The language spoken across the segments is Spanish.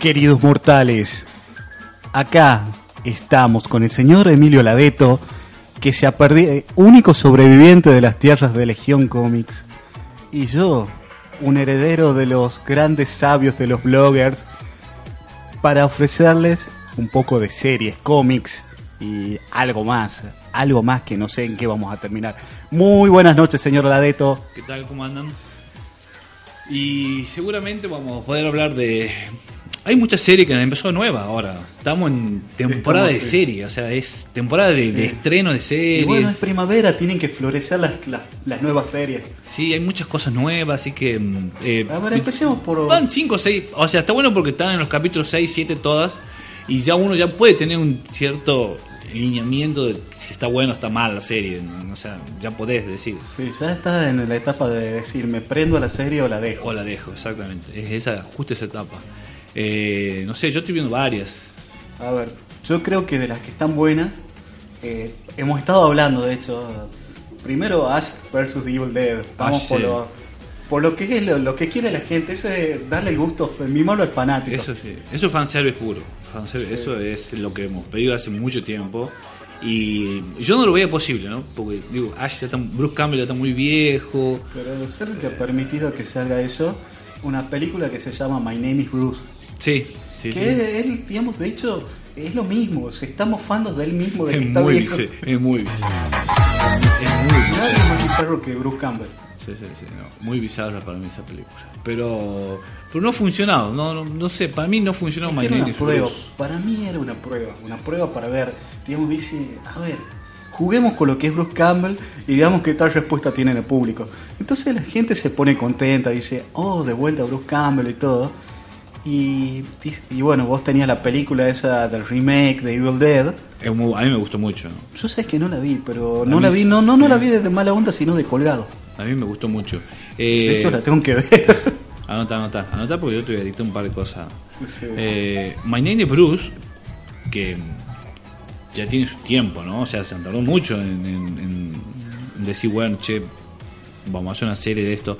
Queridos mortales, acá estamos con el señor Emilio Ladeto, que se ha perdido, único sobreviviente de las tierras de Legión Comics, y yo, un heredero de los grandes sabios de los bloggers, para ofrecerles un poco de series, cómics y algo más, algo más que no sé en qué vamos a terminar. Muy buenas noches, señor Ladeto. ¿Qué tal? ¿Cómo andan? Y seguramente vamos a poder hablar de... Hay muchas series que han empezado nuevas ahora. Estamos en temporada Estamos, de sí. serie, o sea, es temporada de, Sí. de estreno de series. Y bueno, es primavera, tienen que florecer las, las, las nuevas series. Sí, hay muchas cosas nuevas, así que... mm, eh, A ver, empecemos por... Van 5 o 6, o sea, está bueno porque están en los capítulos 6, 7 todas, y ya uno ya puede tener un cierto lineamiento de si está bueno o está mal la serie, ¿no? o sea, ya podés decir, Sí, ya está en la etapa de decir, me prendo a la serie o la dejo. o la dejo, exactamente, es esa, justo esa etapa. Eh, no sé, yo estoy viendo varias, A ver, yo creo que de las que están buenas, eh, hemos estado hablando, de hecho, primero Ash vs. The Evil Dead. Vamos Ash, por, sí. lo, por lo que es lo, lo que quiere la gente, eso es darle el gusto, mimarlo al fanático. eso sí, eso es fanservice puro, fanservice, Sí. eso es lo que hemos pedido hace mucho tiempo. Y yo no lo veía posible, ¿no? Porque, digo, Ash ya está, Bruce Campbell ya está muy viejo. Pero ser el que ha permitido que salga eso, una película que se llama My Name is Bruce. Sí, sí, que sí. él, digamos, de hecho, es lo mismo, se está mofando de él mismo, de que Es está muy, viejo. es muy, es muy Nadie es más bizarro que Bruce Campbell. Sí, sí, sí, no, muy bizarra para mí esa película. Pero, pero no ha funcionado, no, no, no sé, para mí no funcionó que era una prueba, para mí era una prueba, una prueba para ver, digamos, dice, a ver, juguemos con lo que es Bruce Campbell y veamos qué tal respuesta tiene el público. Entonces la gente se pone contenta, dice, oh, de vuelta Bruce Campbell y todo. Y, y bueno, vos tenías la película esa del remake de Evil Dead. Muy- a mí me gustó mucho. Yo sabes que no la vi, pero no la vi, no, no, no la vi de mala onda, sino de colgado. a mí me gustó mucho. De Eh, hecho la tengo que ver. Anota, anota, anota porque yo te voy a dictar un par de cosas. Sí. Eh, My Name is Bruce, que ya tiene su tiempo, ¿no? O sea, se tardó mucho en- en decir, bueno, che, vamos a hacer una serie de esto.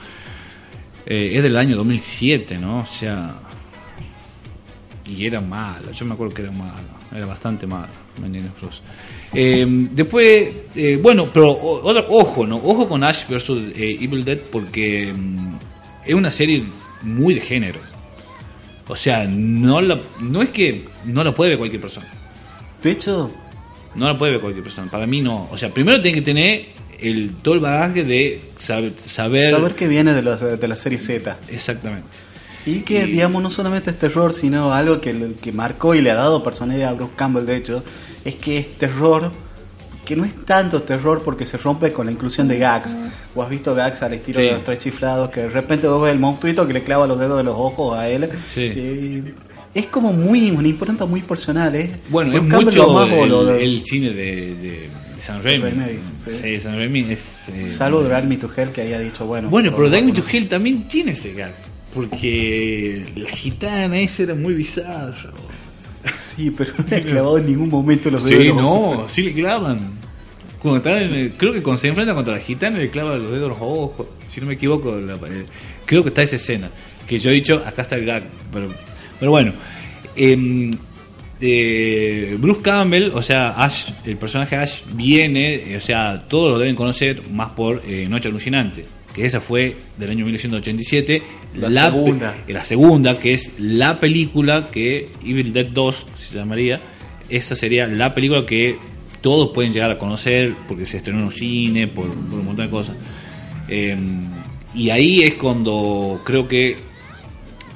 Eh, es del año 2007, ¿no? O sea, y era mala, yo me acuerdo que era mala, era bastante Name is Bruce. Eh, después, eh, bueno, pero o- otro, ojo, ¿no? Ojo con Ash vs. eh, Evil Dead porque mm, es una serie muy de género. O sea, no la, no es que no la puede ver cualquier persona. De hecho, No la puede ver cualquier persona. Para mí no. O sea, primero tiene que tener el, todo el bagaje de sab- saber... saber que viene de, los, de la serie Z. Exactamente. Y que, Y- digamos, no solamente es terror, sino algo que, que marcó y le ha dado personalidad a Bruce Campbell, de hecho, es que es terror, que no es tanto terror porque se rompe con la inclusión de gags. O has visto gags al estilo Sí. de los tres chiflados, que de repente vos ves el monstruito que le clava los dedos de los ojos a él. Sí. Y es como muy, una impronta muy personal, ¿eh? Bueno, Bruce es Campbell mucho lo más el, de- el cine de, de, San Raimi. Raimi, sí. sí. San Raimi es... eh, Salvo Drag Me to Hell que haya dicho, bueno. Bueno, pero Drag Me to Hell también tiene ese gag. Porque la gitana esa era muy bizarro. Sí, pero no le ha clavado en ningún momento los dedos. Sí, no, sí le clavan. Cuando está en el- creo que cuando se enfrenta contra la gitana le clava los dedos a los ojos. Si no me equivoco, la- eh, creo que está esa escena. Que yo he dicho, acá está el gag. Pero, pero bueno, em, eh, Bruce Campbell, o sea, Ash, el personaje Ash viene, eh, o sea, todos lo deben conocer más por eh, Noche Alucinante. Que esa fue del año 1987. La segunda. la segunda, que es la película que Evil Dead 2 se llamaría. Esa sería la película que todos pueden llegar a conocer porque se estrenó en un cine, por, por un montón de cosas. Eh, y ahí es cuando creo que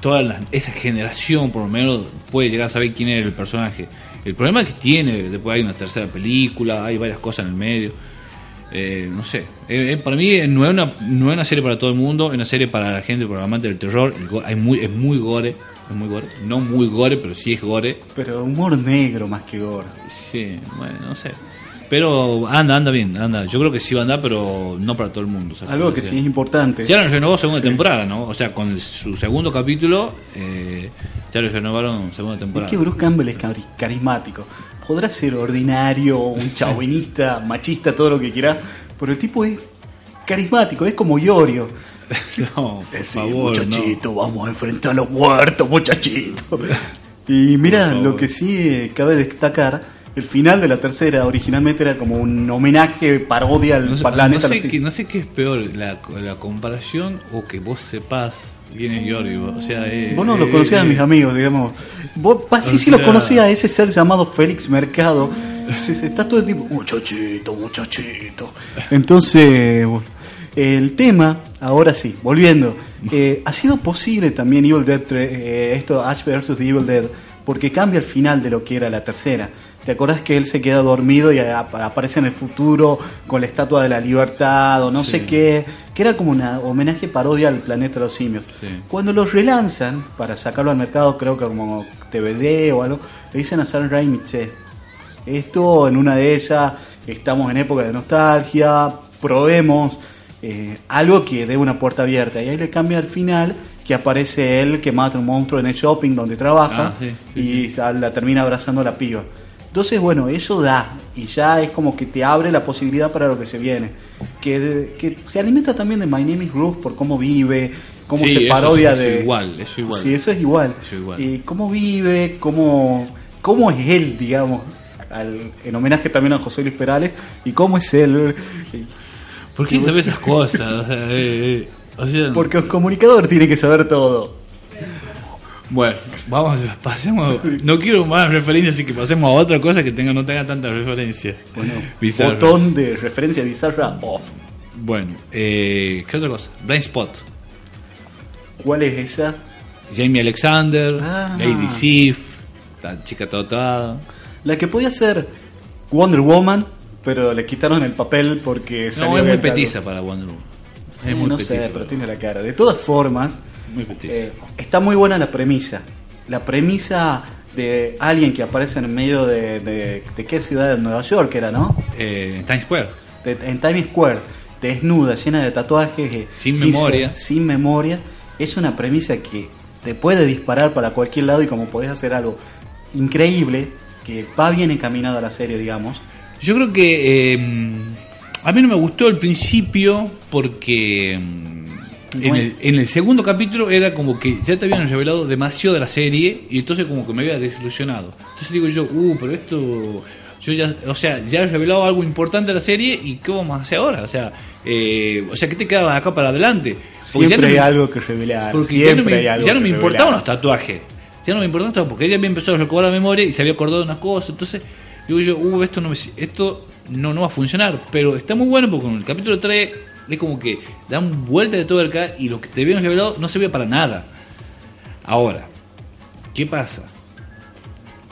toda la- esa generación, por lo menos, puede llegar a saber quién era el personaje. El problema es que tiene, después hay una tercera película, hay varias cosas en el medio. Eh, no sé, Eh, eh, para mí eh, no es, una, no es una serie para todo el mundo, es una serie para la gente, para amante del terror. El go- hay muy, es muy gore, es muy gore. No muy gore, pero sí es gore. Pero humor negro más que gore. Sí, bueno, no sé. Pero anda, anda bien, anda. Yo creo que sí va a andar, pero no para todo el mundo. ¿sabes? Algo que sí es importante. Ya lo renovó segunda Sí. temporada, ¿no? O sea, con el- su segundo capítulo, eh, ya lo renovaron segunda Es temporada. que Bruce Campbell es cari- carismático. Podrá ser ordinario, un chauvinista, machista, todo lo que quiera, pero el tipo es carismático, es como Iorio. no, por sí, favor, muchachito, vamos a enfrentar a los muertos, muchachito. Y mira, lo que sí eh, cabe destacar, el final de la tercera originalmente era como un homenaje, parodia al No sé, planeta. no sé qué, no sé qué es peor, la, la comparación o que vos sepas quién es Giorgio. O sea, eh, Vos no lo eh, conocías a eh, mis amigos, digamos. Vos, sí, sí lo sea- conocía a ese ser llamado Félix Mercado. Sí, sí, Está todo el tiempo, muchachito, muchachito. Entonces, el tema, ahora sí, volviendo. eh, ha sido posible también Evil Dead, tre- eh, esto Ash vs. The Evil Dead, porque cambia el final de lo que era la tercera. ¿Te acordás que él se queda dormido y ap- aparece en el futuro con la estatua de la libertad o no Sí. sé qué? Que era como un homenaje parodia al planeta de los simios. Sí. Cuando los relanzan para sacarlo al mercado, creo que como DVD o algo, le dicen a Sam Raimi, che, esto en una de ellas, estamos en época de nostalgia, probemos eh, algo que dé una puerta abierta. Y ahí le cambia al final que aparece él que mata un monstruo en el shopping donde trabaja Ah, sí, sí, y sa- la termina abrazando a la piba. Entonces, bueno, eso da y ya es como que te abre la posibilidad para lo que se viene. Que, que se alimenta también de My Name is Ruth por cómo vive, cómo Sí, se eso- parodia eso de. igual, eso igual. Sí, eso es igual. Eso igual. Y cómo vive, cómo, cómo es él, digamos, al- en homenaje también a José Luis Perales, y cómo es él. ¿Por qué sabes esas cosas? Eh, eh, o sea, Porque el comunicador tiene que saber todo. Bueno, vamos, pasemos. No quiero más referencias, así que pasemos a otra cosa que tenga, no tenga tantas referencias. Bueno, botón de referencia bizarra off. Bueno, eh, ¿qué otra cosa? Blind Spot. ¿Cuál es esa? Jamie Alexander, Ah. Lady Sif, la chica totada. La que podía ser Wonder Woman, pero le quitaron el papel porque No, salió es muy petiza para Wonder Woman. Sí, es muy no petiza sé, pero tiene la cara. De todas formas, Muy eh, está muy buena la premisa. La premisa de alguien que aparece en medio de, de, de qué ciudad de Nueva York era, ¿no? Eh, Times Square. De- en Times Square, desnuda, llena de tatuajes, eh, Sin memoria. sin memoria, es una premisa que te puede disparar para cualquier lado y como podés hacer algo increíble, que va bien encaminado a la serie, digamos. Yo creo que eh, a mí no me gustó al principio porque mm, en, el, en el segundo capítulo era como que ya te habían revelado demasiado de la serie y entonces como que me había desilusionado. Entonces digo yo, uh, pero esto, yo ya, o sea, ya he revelado algo importante de la serie y ¿qué vamos a hacer ahora? O sea, eh, o sea, ¿qué te queda acá para adelante? Porque ya Siempre no hay me- algo que revelar. porque ya Siempre no me, hay algo ya no me importaban los tatuajes. Ya no me importaban los tatuajes porque ella había empezado a recobrar la memoria y se había acordado de unas cosas. Entonces, digo yo, uh, esto no, me, esto no, no va a funcionar. Pero está muy bueno porque con el capítulo 3 es como que dan vuelta de todo acá y lo que te habían revelado no se ve para nada. Ahora, ¿qué pasa?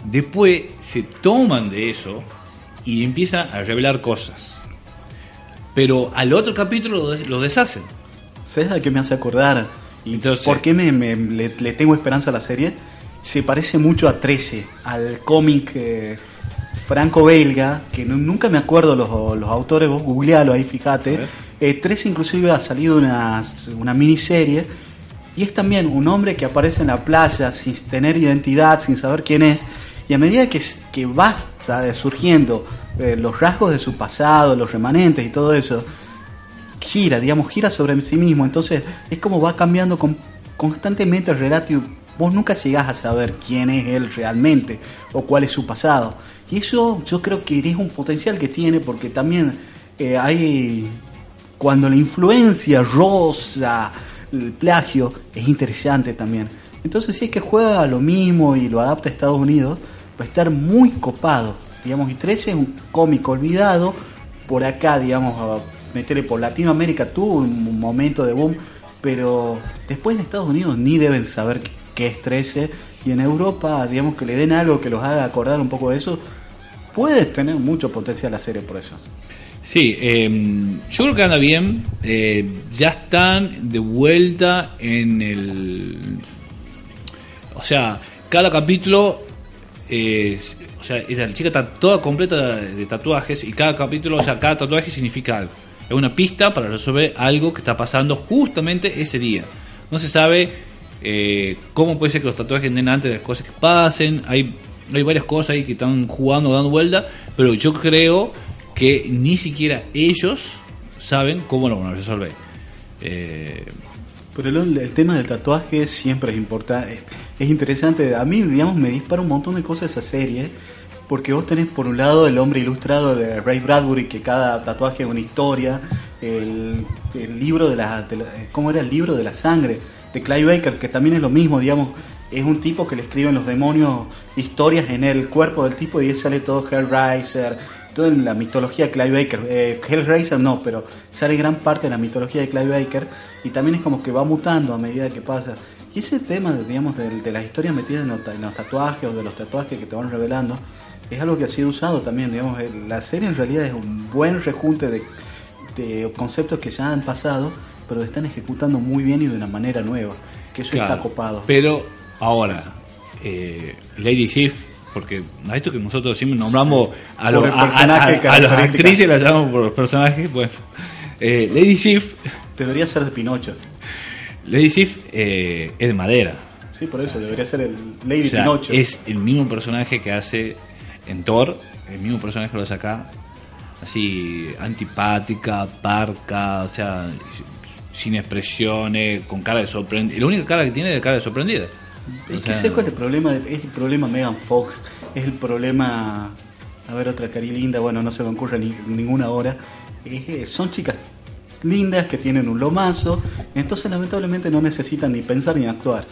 Después se toman de eso y empiezan a revelar cosas. Pero al otro capítulo lo, des- lo deshacen. ¿Sabes a qué me hace acordar? ¿Y Entonces- por qué me, me- le, le tengo esperanza a la serie? Se parece mucho a 13, al cómic eh, franco-belga, que nu- nunca me acuerdo los, los autores, vos googlealo ahí, fíjate. Eh, 13 inclusive ha salido una, una miniserie, y es también un hombre que aparece en la playa sin tener identidad, sin saber quién es, y a medida que, que va ¿sabes? surgiendo eh, los rasgos de su pasado, los remanentes y todo eso, gira, digamos, gira sobre sí mismo. Entonces es como va cambiando con- constantemente el relato y vos nunca llegás a saber quién es él realmente o cuál es su pasado. Y eso yo creo que es un potencial que tiene porque también eh, hay, cuando la influencia rosa, el plagio, es interesante también. Entonces si es que juega lo mismo y lo adapta a Estados Unidos, va a estar muy copado. Digamos, y 13 es un cómico olvidado, por acá, digamos, meterle por Latinoamérica tuvo un momento de boom, pero después en Estados Unidos ni deben saber qué es 13 y en Europa, digamos que le den algo que los haga acordar un poco de eso, puede tener mucho potencial la serie por eso. Sí, eh, yo creo que anda bien. eh, ya están de vuelta en el. O sea, cada capítulo. o sea, esa chica está toda completa de tatuajes y cada capítulo, o sea, cada tatuaje significa algo. Es una pista para resolver algo que está pasando justamente ese día. No se sabe eh, cómo puede ser que los tatuajes den antes de las cosas que pasen. Hay, hay varias cosas ahí que están jugando, dando vuelta, pero yo creo que ni siquiera ellos saben cómo lo van a resolver. Eh, Pero el, el tema del tatuaje siempre es importante, es, es interesante. A mí, digamos, me dispara un montón de cosas esa serie, porque vos tenés por un lado el hombre ilustrado de Ray Bradbury, que cada tatuaje es una historia, el, el libro de la, de la- ¿cómo era el libro de la sangre? De Clive Baker, que también es lo mismo, digamos, es un tipo que le escriben los demonios historias en el cuerpo del tipo y él sale todo Hellraiser, todo en la mitología de Clive Baker. Eh, Hellraiser no, pero sale gran parte de la mitología de Clive Baker y también es como que va mutando a medida que pasa. Y ese tema, de, digamos, de, de las historias metidas en los, en los tatuajes o de los tatuajes que te van revelando, es algo que ha sido usado también, digamos, el- la serie en realidad es un buen rejunte de, de conceptos que ya han pasado, pero están ejecutando muy bien y de una manera nueva, que eso claro. está copado. Pero ahora, eh, Lady Sif, porque a esto que nosotros siempre nombramos a, los- a- a- las actrices, las llamamos por los personajes. Bueno, eh, Lady Sif, Debería ser de Pinocho. Lady Sif eh, es de madera. Sí, por eso, debería ser el Lady O sea, Pinocho. es el mismo personaje que hace en Thor, el mismo personaje que lo hace acá, así antipática, parca, o sea, sin expresiones, con cara de sorprendida. La única cara que tiene es de cara de sorprendida. Es que sea, sé cuál es el problema, de- es el problema Megan Fox, es el problema, a ver otra cari linda, bueno, no se me ocurre ni, ninguna hora, Es, eh, son chicas lindas que tienen un lomazo, entonces lamentablemente no necesitan ni pensar ni actuar.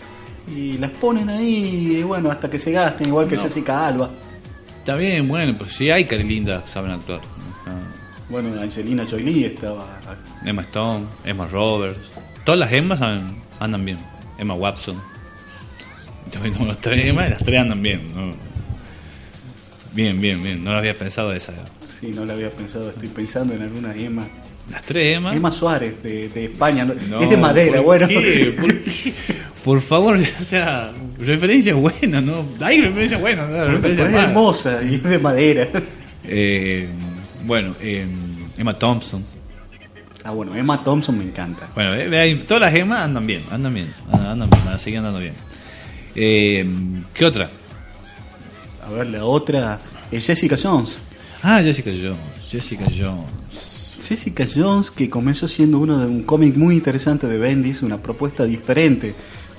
Y las ponen ahí, y bueno, hasta que se gasten, igual que No. Jessica Alba. Está bien, bueno, pues sí hay caras lindas, saben actuar. Bueno, Angelina Jolie estaba... Emma Stone, Emma Roberts, todas las Emmas andan bien. Emma Watson. También como las tres Emmas, las tres andan bien. ¿no? Bien, bien, bien. No lo había pensado esa. Sí, no la había pensado, estoy pensando en alguna Emma. Las tres Emmas. Emma Suárez, de, de España, ¿no? Es de madera, ¿por bueno. qué? ¿Por qué? Por favor, o sea, referencia buena, ¿no? Hay referencia buena, ¿no? Es hermosa y es de madera. Eh, bueno, eh, Emma Thompson. Ah, bueno, Emma Thompson me encanta. Bueno, eh, todas las gemas andan bien, andan bien, andan bien, van a seguir andando bien. Eh, ¿Qué otra? A ver, la otra es Jessica Jones. Ah, Jessica Jones, Jessica Jones. Jessica Jones, que comenzó siendo uno de un cómic muy interesante de Bendis, una propuesta diferente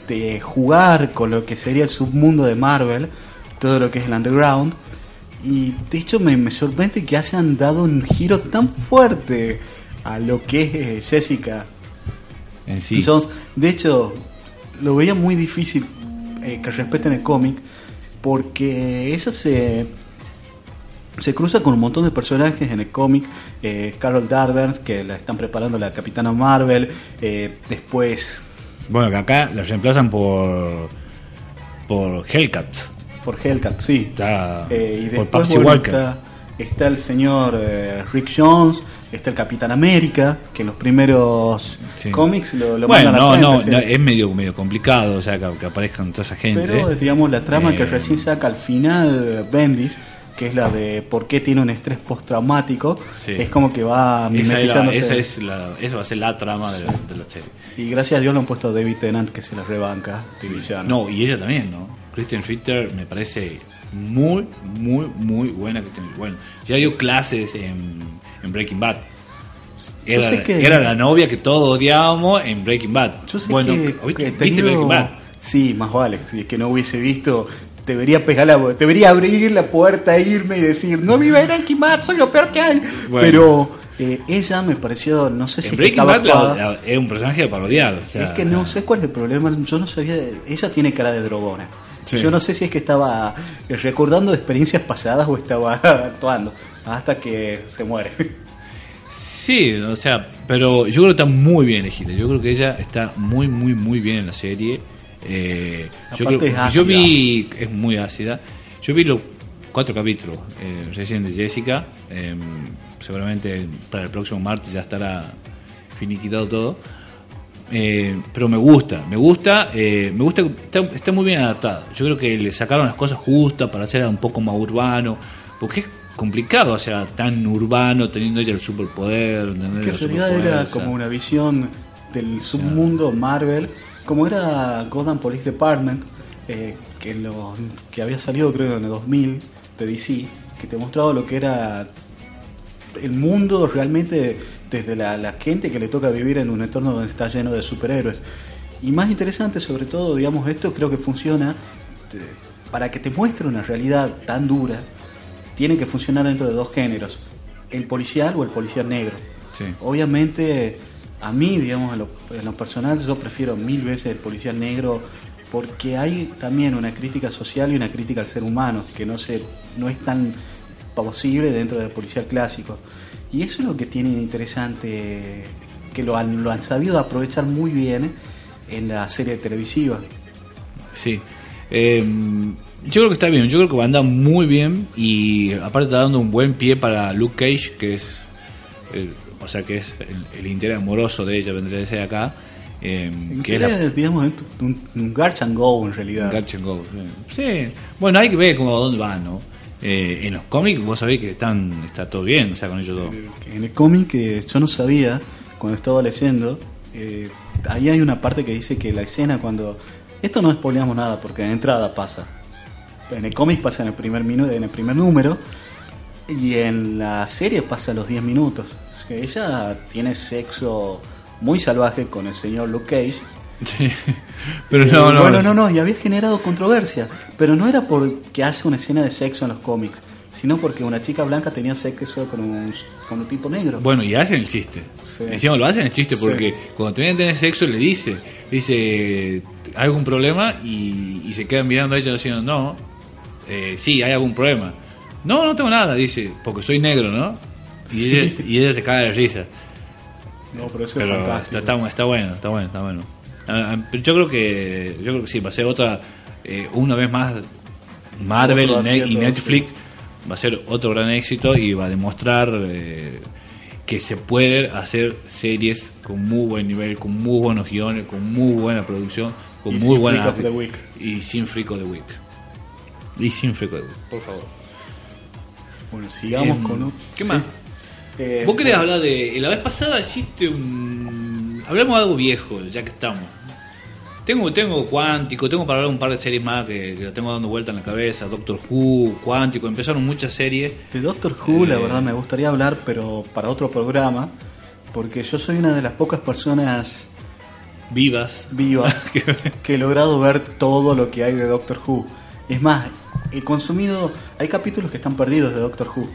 de jugar con lo que sería el submundo de Marvel, todo lo que es el underground. Y de hecho me, me sorprende que hayan dado un giro tan fuerte a lo que es eh, Jessica En sí. Jones. De hecho, lo veía muy difícil eh, que respeten el cómic porque ella se se cruza con un montón de personajes en el cómic. eh, Carol Danvers, que la están preparando la Capitana Marvel. eh, después Bueno, que acá la reemplazan por por Hellcat. por Hellcat, sí. Está y por después bueno, Walker. está, está el señor Rick Jones. Está el Capitán América, que en los primeros Sí. cómics lo, lo bueno, mandan no, al no, frente, no, sí. es medio medio complicado, o sea, que, que aparezcan toda esa gente. Pero es, digamos, la trama que Eh, recién saca al final Bendis, que es la de por qué tiene un estrés postraumático, Sí. es como que va esa, es la, mimetizándose. esa, es la, esa va a ser la trama de la, de la serie. Y gracias a Dios lo han puesto a David Tennant, que se la rebanca de villano. No, y ella también, ¿no? Kristen Ritter me parece muy, muy, muy buena. Bueno, ya dio clases en, en Breaking Bad. Era, sé que- era la novia que todos odiábamos en Breaking Bad. Yo sé bueno, que, ¿viste, que Breaking Bad? Sí, más vale. Si es que no hubiese visto, debería pegar la, debería abrir la puerta, irme y decir, no vi Breaking Bad, soy lo peor que hay. Bueno. Pero eh, ella me pareció, no sé si En Breaking Bad la- actuada. la- es un personaje parodiado. o sea, es que no sé cuál es el problema, yo no sabía, ella tiene cara de drogona. Sí. Yo no sé si es que estaba eh, recordando experiencias pasadas o estaba actuando, hasta que se muere. Sí, o sea, pero yo creo que está muy bien elegida. Yo creo que ella está muy, muy, muy bien en la serie. Eh, yo, creo- es ácida. yo vi, es muy ácida. Yo vi los cuatro capítulos eh, recién de Jessica. eh, seguramente para el próximo martes ya estará finiquitado todo. Eh, pero me gusta, me gusta, eh, me gusta, está, está muy bien adaptada. Yo creo que le sacaron las cosas justas para hacer un poco más urbano, porque es complicado, o sea, tan urbano teniendo ella el superpoder. que en realidad era como una visión del submundo Marvel, como era Gotham Police Department, eh, que, los- que había salido creo en el 2000 de DC, que te mostraba lo que era el mundo realmente desde la, la gente que le toca vivir en un entorno donde está lleno de superhéroes. Y más interesante, sobre todo, digamos, esto creo que funciona eh, para que te muestre una realidad tan dura, tiene que funcionar dentro de dos géneros, el policial o el policial negro. Sí. Obviamente, a mí, digamos, en lo, en lo personal, yo prefiero mil veces el policial negro porque hay también una crítica social y una crítica al ser humano que no se no es tan posible dentro del policial clásico. Y eso es lo que tiene interesante, que lo han, lo han sabido aprovechar muy bien en la serie televisiva. Sí. Eh, yo creo que está bien, yo creo que va a andar muy bien y aparte está dando un buen pie para Luke Cage, que es, el- o sea, que es el, el interés amoroso de ella, vendría a ser acá. eh, que es la, es, digamos, un, un Garch and Go en realidad. Catch and Go, sí. Sí. bueno, hay que ver cómo dónde van, ¿no? Eh, en los cómics vos sabés que están está todo bien, o sea, con ellos dos. En el cómic que yo no sabía cuando estaba leyendo, eh, ahí hay una parte que dice que la escena cuando... Esto no spoileamos nada porque de entrada pasa. En el cómic pasa en el primer minuto, en el primer número y en la serie pasa a los 10 minutos. Es que ella tiene sexo muy salvaje con el señor Luke Cage. Sí. Pero Eh, no, no, bueno, no, no, y había generado controversia, pero no era porque hace una escena de sexo en los cómics, sino porque una chica blanca tenía sexo con un, con un tipo negro. Bueno, y hacen el chiste. Sí. Encima lo hacen el chiste Sí. porque cuando terminan de tener sexo le dice, dice, ¿hay algún problema? Y, y se quedan mirando a ella diciendo, no, eh, sí, hay algún problema. No, no tengo nada, dice, porque soy negro, ¿no? Y, Sí. ella, y ella se cae de risa. No, pero eso Pero es está, fantástico. está, está bueno, está bueno, está bueno. Ah, ah, yo creo que yo creo que sí, va a ser otra, eh, una vez más, Marvel y Netflix va a ser otro gran éxito y va a demostrar eh, que se puede hacer series con muy buen nivel, con muy buenos guiones, con muy buena producción, con Y muy sin buena Freak of the Week. y sin Freak of the Week. Y sin Week, por favor. Bueno, sigamos Em, con un... ¿qué sí. más? Eh, Vos querés hablar de. La vez pasada hiciste un. Hablamos de algo viejo, ya que estamos. Tengo, tengo Cuántico, tengo para hablar un par de series más que, que las tengo dando vuelta en la cabeza. Doctor Who, Cuántico, empezaron muchas series. De Doctor Who, la Eh. verdad, me gustaría hablar, pero para otro programa, porque yo soy una de las pocas personas Vivas. vivas que he logrado ver todo lo que hay de Doctor Who. Es más, he consumido... Hay capítulos que están perdidos de Doctor Who.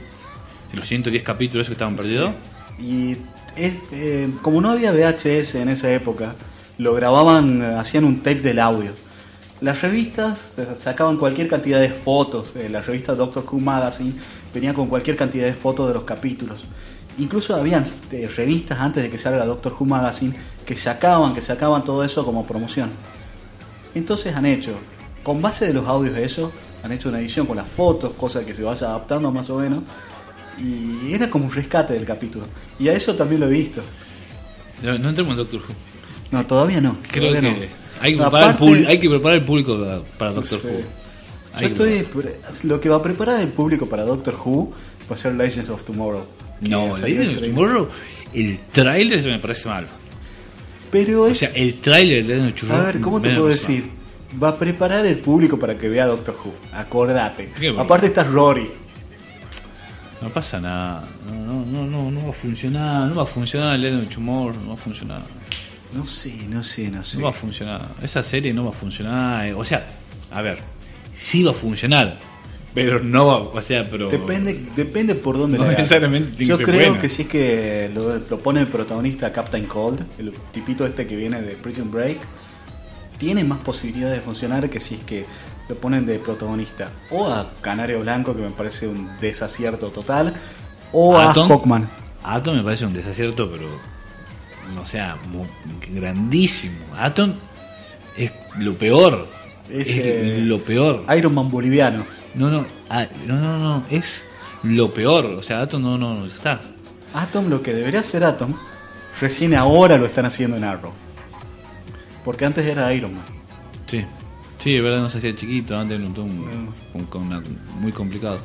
Los 110 capítulos que estaban perdidos. Y es, eh, como no había VHS en esa época, lo grababan, eh, hacían un tape del audio. Las revistas eh, sacaban cualquier cantidad de fotos. la revista Doctor Who Magazine venía con cualquier cantidad de fotos de los capítulos. Incluso habían eh, revistas antes de que salga Doctor Who Magazine que sacaban, que sacaban todo eso como promoción. Entonces han hecho, con base de los audios de eso, han hecho una edición con las fotos, cosa que se vaya adaptando más o menos. Y era como un rescate del capítulo. Y a eso también lo he visto. No, no entremos en Doctor Who. No, todavía no. Creo todavía que no. hay, que preparar el público- hay que preparar el público para- Doctor. Who. Yo estoy. Lo que va a preparar el público para Doctor Who va a ser Legends of Tomorrow. No, de trailer. Tomorrow, el tráiler se me parece malo. Pero O es. sea, el tráiler de Legend of a Tomorrow ver, ¿cómo te puedo decir? Va a preparar el público para que vea Doctor Who. Acordate. Aparte está Rory. No pasa nada, no, no, no, no, no va a funcionar, no va a funcionar el of Tomorrow, no va a funcionar, No sé, no sé, no sé. no va a funcionar, esa serie no va a funcionar, eh, o sea, a ver, sí va a funcionar, pero no va, o sea, pero... Depende, depende por dónde No la necesariamente Yo creo buena. que si es que lo, lo pone el protagonista Captain Cold, el tipito este que viene de Prison Break, tiene más posibilidades de funcionar que si es que lo ponen de protagonista o a Canario Blanco, que me parece un desacierto total, o Atom. a Hawkman. Atom me parece un desacierto, pero, o sea, grandísimo, Atom es lo peor, Es, es, eh, lo peor, Iron Man boliviano. no, no, ah, no, no, no, es lo peor, o sea, Atom no, no, no está. Atom, lo que debería ser Atom, recién ahora lo están haciendo en Arrow. Porque antes era Iron Man. Sí, sí, de verdad no se hacía chiquito, antes era un, un- un- muy complicado.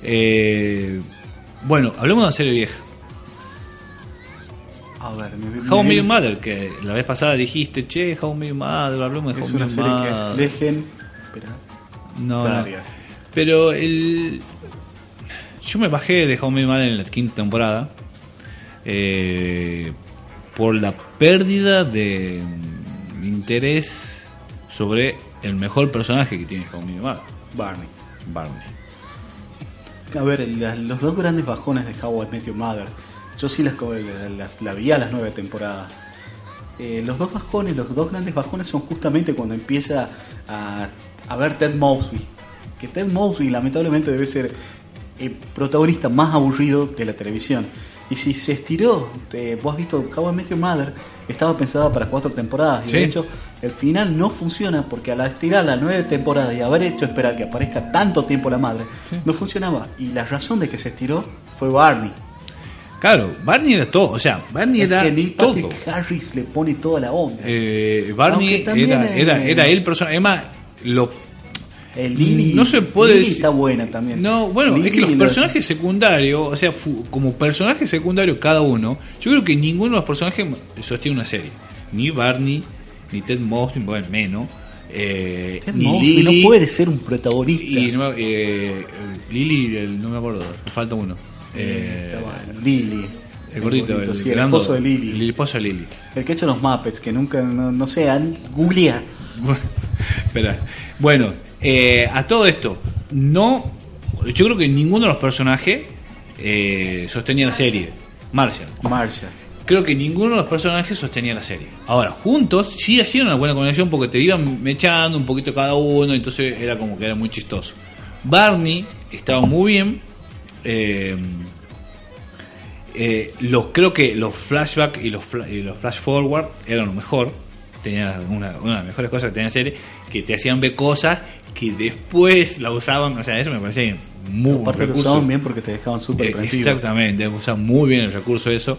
Eh, bueno, hablemos de una serie vieja. A ver, me, How me- Mother, que la vez pasada dijiste, che, How Your Mother, hablemos de How es una serie que es Legend. Espera, No. Pero el... Yo me bajé de How Your Mother en la quinta temporada. eh, por la pérdida de interés sobre el mejor personaje que tiene How Mother, Barney. Barney. A ver, la- los dos grandes bajones de How I Met Your Mother, yo sí las, las, la vi a las nueve temporadas. Eh, los dos bajones, los dos grandes bajones son justamente cuando empieza a, a ver Ted Mosby. Que Ted Mosby lamentablemente debe ser el protagonista más aburrido de la televisión. Y si se estiró, eh, vos has visto How I Met Your Mother, estaba pensada para cuatro temporadas. Y Sí. de hecho, el final no funciona porque al estirar las nueve temporadas y haber hecho esperar que aparezca tanto tiempo la madre, no funcionaba. Y la razón de que se estiró fue Barney. Claro, Barney era todo, o sea, Barney Es era que Neil todo. Harris le pone toda la onda. Eh, Barney era, era, era el personaje. Además, lo, el Lily, no se puede decir- está buena también. No, bueno, es que los personajes secundarios, o sea, como personajes secundarios cada uno, yo creo que ninguno de los personajes sostiene una serie. Ni Barney, ni Ted Mosby, bueno, menos. Eh, Ted ni Mosby no puede ser un protagonista. Y no, me- eh, Lily, el- no me acuerdo, me falta uno. Eh, Eh, Lily. el gordito, el, sí, el grande- esposo de Lily. El esposo de Lily. El que ha hecho los Muppets, que nunca, no, no sé, han- googlea. Espera. Bueno, eh, a todo esto, no. Yo creo que ninguno de los personajes eh, sostenía la serie. Marshall. Marshall. Creo que ninguno de los personajes sostenía la serie. Ahora, juntos sí hacían una buena conexión porque te iban mechando un poquito cada uno, entonces era como que era muy chistoso. Barney estaba muy bien. eh, eh, los, creo que los flashbacks y los, y los flash forward eran lo mejor. Tenían una, una de las mejores cosas que tenía la serie, que te hacían ver cosas que después la usaban. O sea, eso me parecía muy buen Aparte lo usaban bien porque te dejaban súper Eh, prendido. Exactamente, usan muy bien el recurso eso.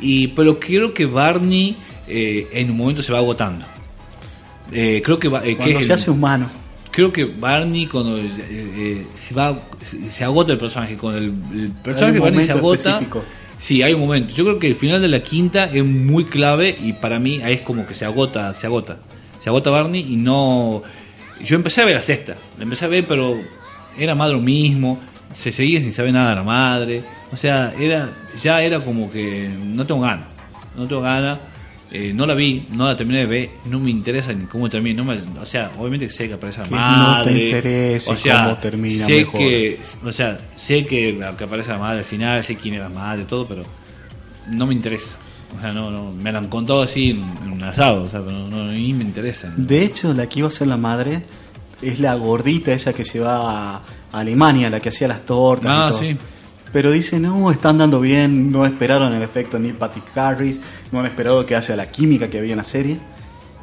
Y, pero creo que Barney eh, en un momento se va agotando. Eh, creo que, eh, que Cuando es se el- hace humano. creo que Barney cuando se va se, agota el personaje con el, el personaje Barney se agota específico. sí hay un momento yo creo que el final de la quinta es muy clave y para mí ahí es como que se agota se agota se agota Barney y no yo empecé a ver la sexta la empecé a ver pero era lo mismo se seguía sin saber nada de la madre o sea era ya era como que no tengo ganas no tengo ganas eh, no la vi, no la terminé de ver, no me interesa ni cómo termina, no me- o sea, obviamente que sé que aparece la Que no madre, te interese o sea, cómo termina sé mejor. que, o sea, sé que, que aparece la madre al final, sé quién era la madre, todo, pero no me interesa, o sea, no, no, me la han contado así en, un asado, o sea, pero no, no, ni me interesa. De hecho, la que iba a ser la madre es la gordita esa que se va a Alemania, la que hacía las tortas. y Ah, todo. sí. Pero dice, no, están dando bien, no esperaron el efecto Neil Patrick Harris, no han esperado que hace la química que había en la serie.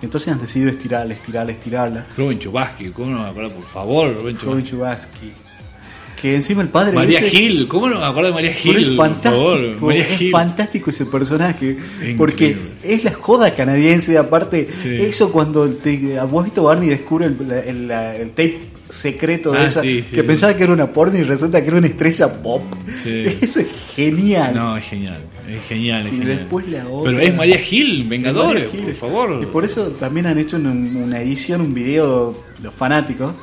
Entonces han decidido estirarla, estirarla, estirarla. Rubén Chubasky, ¿cómo no me acuerdo? Por favor, Robin Chubasky. Chubasky. Que encima el padre María ese- Gil, ¿cómo no me acuerdo de María Gil? es por fantástico, favor, María es Gil. fantástico ese personaje, porque es la joda canadiense, aparte, Sí. eso cuando te, visto Barney descubre el, el- tape secreto de Ah, esa, sí, sí, que sí. pensaba que era una porno y resulta que era una estrella pop. Eso es genial. No, es genial, es genial, es Y genial. después la otra. Pero es María Gil, Vengadores, María Gil. por favor. Y por eso también han hecho un- una edición, un video, los fanáticos.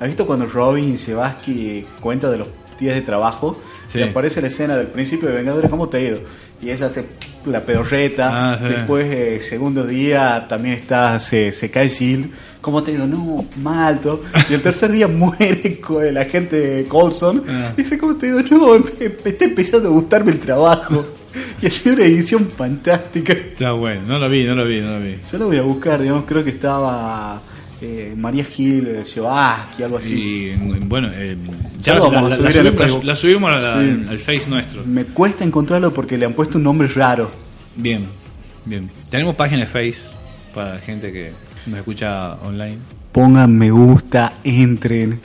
¿Has visto cuando Robin Sebaski cuenta de los días de trabajo? Sí. Y aparece la escena del principio de Vengadores, ¿cómo te ha ido? Y ella hace la pedorreta. Ah, sí. Después, eh, segundo día, también está, se, se cae Shield. ¿Cómo te ha ido? No, mal, todo. Y el tercer día muere el agente Colson. Ah. Y dice, ¿cómo te ha ido? No, me, me está empezando a gustarme el trabajo. Y ha sido una edición fantástica. Está bueno, no lo vi, no lo vi, no lo vi. Yo lo voy a buscar, digamos, creo que estaba eh, María Gil, eh, Joaski, algo así. Y bueno, eh, Ya la, la- la subimos, la subimos Sí. al face nuestro. Me cuesta encontrarlo porque le han puesto un nombre raro. Bien, bien. Tenemos página de face para la gente que nos escucha online. Pongan me gusta, entren,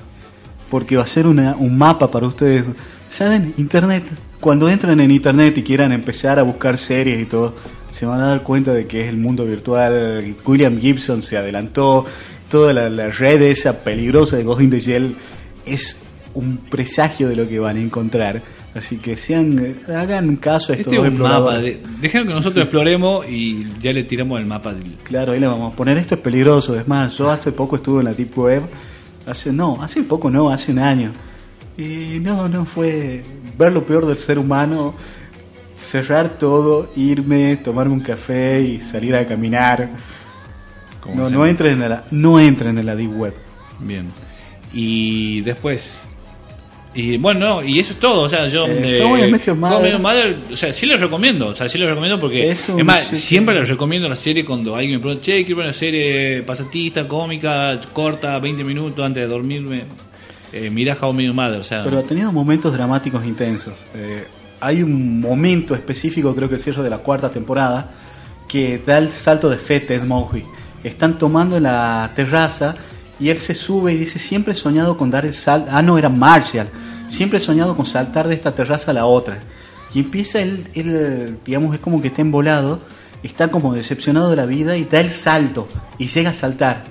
porque va a ser una- un mapa para ustedes. ¿Saben? Internet. Cuando entran en Internet y quieran empezar a buscar series y todo, se van a dar cuenta de que es el mundo virtual. William Gibson se adelantó. Toda la, la red esa peligrosa de Ghost in the Shell es un presagio de lo que van a encontrar. Así que sean, hagan caso a estos Este es un mapa. De, dejen que nosotros exploremos y ya le tiramos el mapa. Del, Claro, ahí le vamos a poner esto es peligroso. Es más, yo hace poco estuve en la Deep Web. Hace, no, hace poco no, hace un año. Y no, no fue ver lo peor del ser humano. cerrar todo, irme, tomarme un café y salir a caminar. No, no entren en la, no entren en la deep web. Bien. Y después. Y bueno, no, y eso es todo. O sea, yo. Eh, How Your Mother. Mother, o sea, sí les recomiendo. O sea, sí les recomiendo porque. Es más, siempre les recomiendo la serie cuando alguien me pregunta, che, quiero una serie pasatista, cómica, corta, 20 minutos antes de dormirme. Eh, mira How Your Mother. O sea, Pero ha tenido momentos dramáticos intensos. Eh, hay un momento específico, creo que el cierre de la cuarta temporada, que da el salto de fe Ted Mosby. Están tomando la terraza y él se sube y dice, siempre he soñado con dar el salto. Ah, no, era Marshall. Siempre he soñado con saltar de esta terraza a la otra. Y empieza él, él, digamos, es como que está embolado, está como decepcionado de la vida y da el salto y llega a saltar.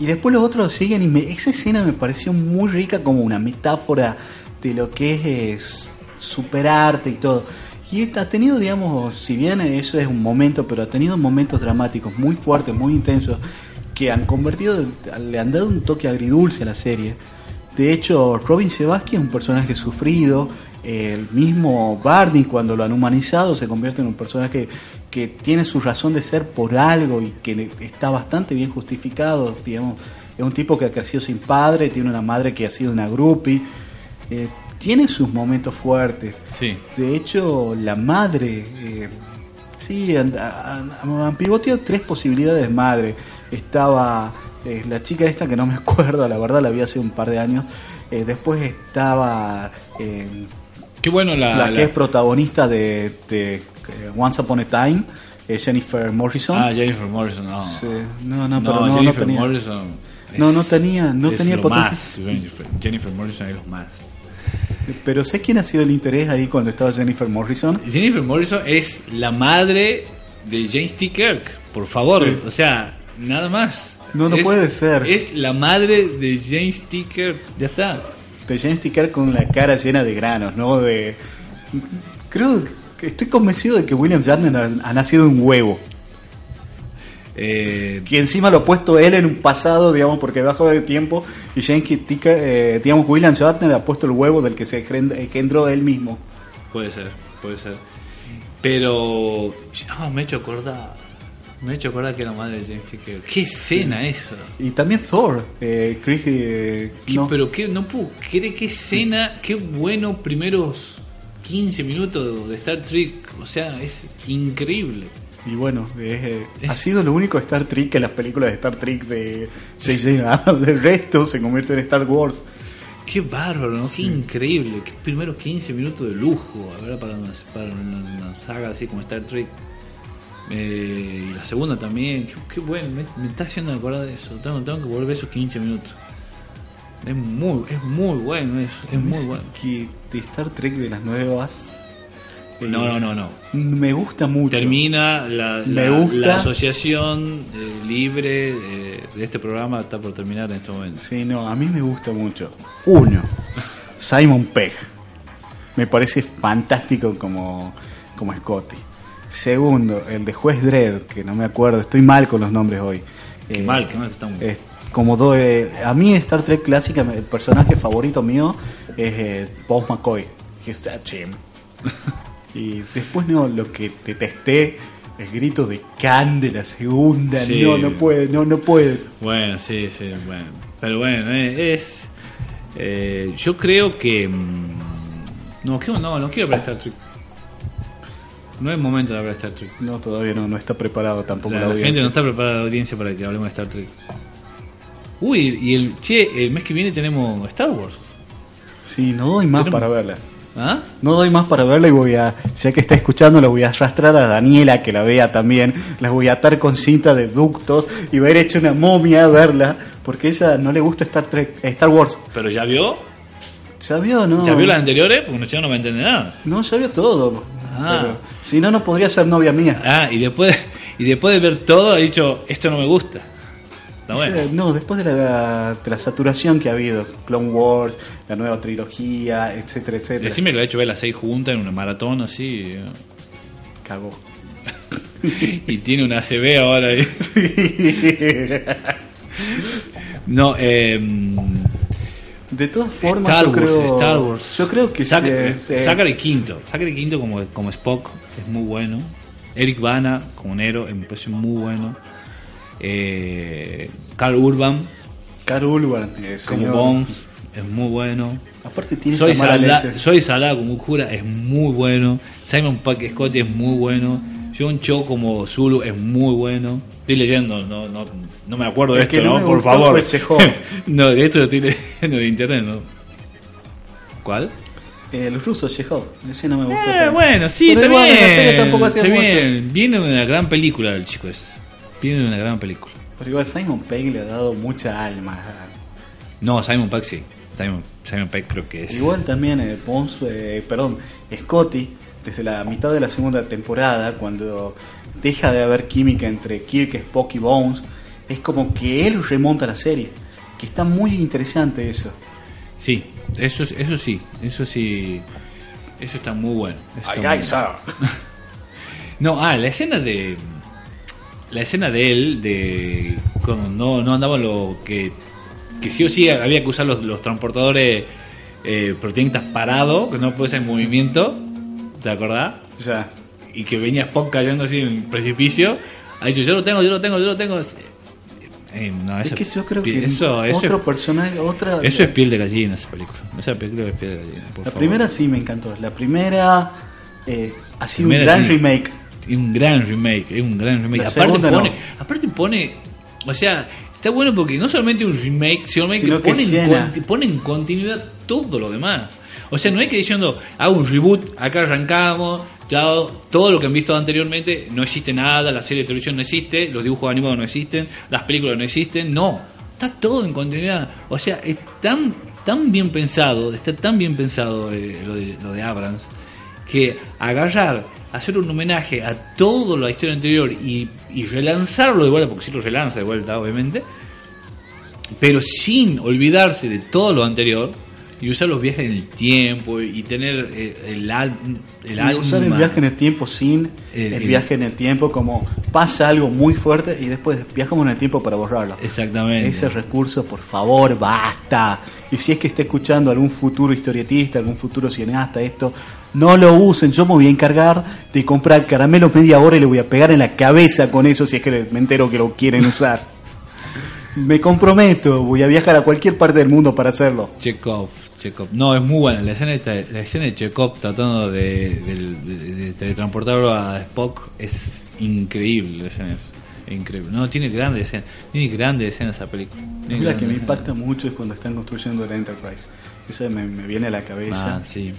Y después los otros lo siguen y me- esa escena me pareció muy rica como una metáfora de lo que es, superarte y todo. Y ha tenido, digamos, si bien eso es un momento, pero ha tenido momentos dramáticos muy fuertes, muy intensos, que han convertido, le han dado un toque agridulce a la serie. De hecho, Robin Sebasky es un personaje sufrido. El mismo Barney, cuando lo han humanizado, se convierte en un personaje que tiene su razón de ser por algo y que está bastante bien justificado. Digamos, es un tipo que ha crecido sin padre, tiene una madre que ha sido una groupie. eh, tiene sus momentos fuertes. sí. De hecho, la madre, eh, sí, han, han- han pivoteado tres posibilidades de madre. Estaba eh, la chica esta que no me acuerdo, la verdad la vi hace un par de años. Eh, después estaba eh, Qué bueno la. la, la- que es protagonista de, de, Once Upon a Time, Jennifer Morrison. Ah, Jennifer Morrison, no. Sí, no, no, pero no, no Jennifer tenía. Morrison. No, no tenía- no tenía potencia. más, Jennifer Morrison es lo más. Pero sé quién ha sido el interés ahí cuando estaba Jennifer Morrison. Jennifer Morrison es la madre de James T. Kirk, por favor. Sí. O sea, nada más. No, no Es- puede ser. Es la madre de James T. Kirk. Ya está. de James T. Kirk con la cara llena de granos, ¿no? De creo que estoy convencido de que William Shatner ha, nacido un huevo, Eh, que encima lo ha puesto él en un pasado, digamos, porque bajo de tiempo y. Kirk, eh, digamos, William Shatner ha puesto el huevo del que se gen- eh, engendró él mismo. puede ser, puede ser. Pero. ah, me he hecho acordar. Me he hecho acordar que era la madre de James. Kirk. ¿Qué escena eso? Y también Thor, eh, Chris, eh, ¿Qué- no, Pero qué, no puedo creer qué escena, qué buenos primeros 15 minutos de Star Trek. O sea, es increíble. Y bueno, es, eh, Es- ha sido lo único Star Trek en las películas de Star Trek de J.J. Abrams. Del resto se convierte en Star Wars. Qué bárbaro, ¿no? Qué increíble. Qué primeros 15 minutos de lujo, a ver, para una, para una, saga así como Star Trek. Eh, y la segunda también. Qué, qué bueno, me, me está haciendo acordar de eso. Tengo, tengo que volver esos 15 minutos. Es muy, es muy bueno eso, es muy bueno. Que de Star Trek de las nuevas. No, no, no, no. Me gusta mucho. Termina la, Me la- gusta. la asociación eh, libre eh, de este programa, está por terminar en este momento. Sí, no, a mí me gusta mucho. Uno, Simon Pegg. Me parece fantástico como, como Scotty. Segundo, el de Juez Dredd, que no me acuerdo, estoy mal con los nombres hoy. Qué Eh, mal, qué mal estamos. es como do- a mí Star Trek clásica, el personaje favorito mío es Bob McCoy, que es Jim. Y después no, lo que detesté, el grito de Khan de la segunda, Sí. no, no puede, no, no puede. Bueno, sí, sí, bueno. Pero bueno, eh, es. eh, yo creo que. mm, No, no, no quiero de Star Trek. No es momento de hablar de Star Trek. No, todavía no, no está preparado tampoco La, la, la audiencia. gente no está preparada la audiencia para que hablemos de Star Trek. Uy, y el. Che, el mes que viene tenemos Star Wars. Sí, no doy más Tenemos- para verla. ¿Ah? No doy más para verla y voy a, ya que está escuchando, la voy a arrastrar a Daniela que la vea también. La voy a atar con cinta de ductos y va a ir hecho una momia a verla, porque ella no le gusta Star Trek, eh, Star Wars. Pero ya vio. ¿Ya vio no? ¿Ya vio las anteriores? Porque no, no va a entender nada. No, ya vio todo. Ah. Pero, si no, no podría ser novia mía. Ah, y después, y después de ver todo, ha dicho: Esto no me gusta. Está bueno. No, después de la, de la saturación que ha habido, Clone Wars, la nueva trilogía, etcétera, etcétera. Decime que lo ha hecho ver las seis juntas en una maratón así. eh. Cagó. y tiene una CB ahora ahí. No, eh, De todas formas, Star yo Wars, creo, Star Wars. yo creo que Saca- se- Zachary Quinto. Zachary Quinto como, como Spock es muy bueno. Eric Bana como Nero me parece muy bueno. Eh, Carl Urban Carl Urban, eh, como. Bones es muy bueno. Aparte tiene Soy Salada, leche. soy Salada como Ukura es muy bueno. Simon Pack Scott es muy bueno. John Cho como Zulu es muy bueno. Estoy leyendo, no, no, no me acuerdo de esto, no Por favor. no, de esto lo estoy leyendo de internet, ¿no? ¿Cuál? Eh, los rusos, Chekhov. Ese no me gustó. Eh, bueno, sí, la serie tampoco hacía está mucho. bien. Viene una gran película el chico ese. Viene de una gran película. Pero igual Simon Pegg le ha dado mucha alma. No, Simon Peck sí. Simon, Simon Peck creo que es. Igual también eh, eh, perdón, Scotty, desde la mitad de la segunda temporada, cuando deja de haber química entre Kirk, Spock y Bones, es como que él remonta la serie. Que está muy interesante eso. Sí, eso, es- eso sí. Eso sí. Eso está muy bueno. Eso está muy bueno. No, ah, la escena de. La escena de él, de. Cuando no, no andaba lo que. Que sí o sí había que usar los, los transportadores eh, proteínas parados, que no ser en movimiento. ¿Te acordás? Ya. Y que venía Spock cayendo así en el precipicio. Ha dicho: Yo lo tengo, yo lo tengo, yo lo tengo. Eh, no, Es que yo creo que eso, eso, otro personaje, otra. eso es piel de gallina, esa película. Esa película es piel de gallina. por La favor. primera sí me encantó. La primera eh, ha sido un Primera gran sí. remake. Es un gran remake, es un gran remake. La aparte pone, no. aparte pone, o sea, está bueno porque no solamente un remake, sino, Sino que, que pone, en, llena. conti- pone en continuidad todo lo demás. O sea, no hay que diciendo, hago un reboot, acá arrancamos, ya todo lo que han visto anteriormente, no existe nada, la serie de televisión no existe, los dibujos animados no existen, las películas no existen, no, está todo en continuidad. O sea, es tan, tan bien pensado, está tan bien pensado eh, lo, de, lo de Abrams, que agarrar, hacer un homenaje a toda la historia anterior y, y relanzarlo de vuelta, porque si lo relanza de vuelta, obviamente, pero sin olvidarse de todo lo anterior y usar los viajes en el tiempo y tener eh, el, alma. usar el viaje en el tiempo sin El- el, el- viaje en el tiempo como pasa algo muy fuerte y después viajamos en el tiempo para borrarlo. Exactamente. Ese recurso, por favor, basta. Y si es que está escuchando algún futuro historietista, algún futuro cineasta, esto, no lo usen. Yo me voy a encargar de comprar caramelo media hora y le voy a pegar en la cabeza con eso si es que me entero que lo quieren usar. Me comprometo, voy a viajar a cualquier parte del mundo para hacerlo. Chekhov, Chekhov. No, es muy buena. La escena, la escena de Chekhov tratando de, de- de teletransportarlo a Spock es increíble. La escena es increíble. No, tiene grandes escenas. Tiene grandes escenas esa película. Tiene La que me impacta mucho es cuando están construyendo el Enterprise. Esa me, me viene a la cabeza. Ah, sí.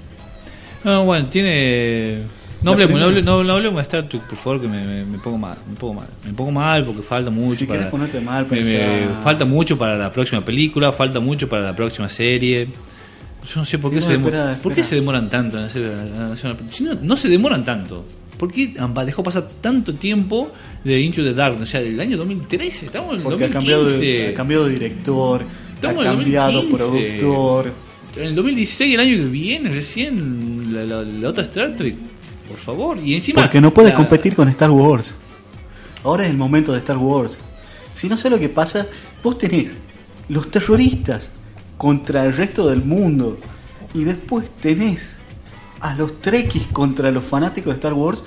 No, bueno, tiene. No hablemos, no hablemos, no, hablemos de Star Trek, por favor, que me, me, me pongo mal, me pongo mal. Me pongo mal porque falta mucho Si para. querés ponerte mal, me- pensá- falta mucho para la próxima película, falta mucho para la próxima serie. Yo no sé por Sí, qué, no, se, espera, ¿por qué se demoran tanto en hacer, en hacer una Si no, no se demoran tanto. ¿Por qué dejó pasar tanto tiempo de Into the Darkness? O sea, del año 2013, estamos en el Porque ha 2015. cambiado, de, ha cambiado de director, Estamos ha cambiado 2015. productor. En el 2016, el año que viene, recién, la, la- la otra Star Trek. Por favor. Y encima. Porque no puede la- competir con Star Wars. Ahora es el momento de Star Wars. Si no sé lo que pasa, vos tenés los terroristas contra el resto del mundo. Y después tenés a los trekkies contra los fanáticos de Star Wars.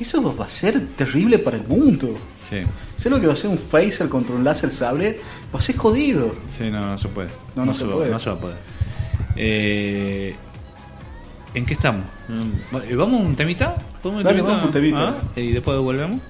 Eso va a ser terrible para el mundo. Sí, Sé lo que va a ser un phaser contra un láser sable. Va a ser jodido. sí, no, no se puede. No, no se va- puede. No se va a poder. Eh, ¿En qué estamos? Eh, ¿Vamos a un temita? ¿Podemos Dale, vamos a un temita. ¿Ah? Y después volvemos.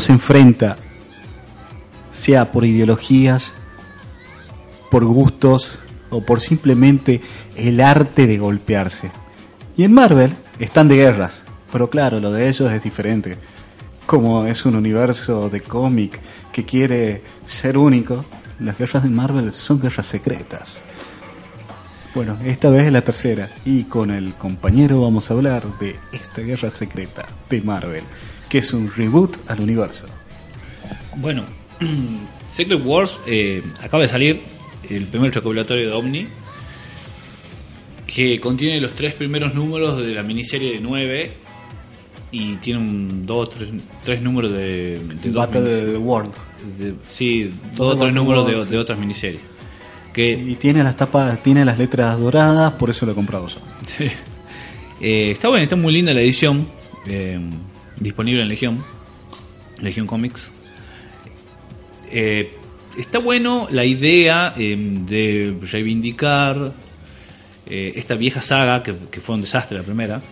Se enfrenta, sea por ideologías, por gustos o por simplemente el arte de golpearse. Y en Marvel están de guerras, pero claro, lo de ellos es diferente. Como es un universo de cómic que quiere ser único, las guerras de Marvel son guerras secretas. Bueno, esta vez es la tercera y con el compañero vamos a hablar de esta guerra secreta de Marvel, que es un reboot al universo. Bueno, Secret Wars eh, acaba de salir el primer recopilatorio de Omni, que contiene los tres primeros números de la miniserie de 9 y tiene un dos, tres, tres números de, de Battle the World. de- sí, Dos o tres números de, de otras miniseries. Que Y tiene las tapas, tiene las letras doradas, por eso lo he comprado yo. Eh, está buena, está muy linda la edición. eh, disponible en Legión. Legión Comics. Eh, está bueno la idea eh, de reivindicar eh, esta vieja saga que, que fue un desastre la primera.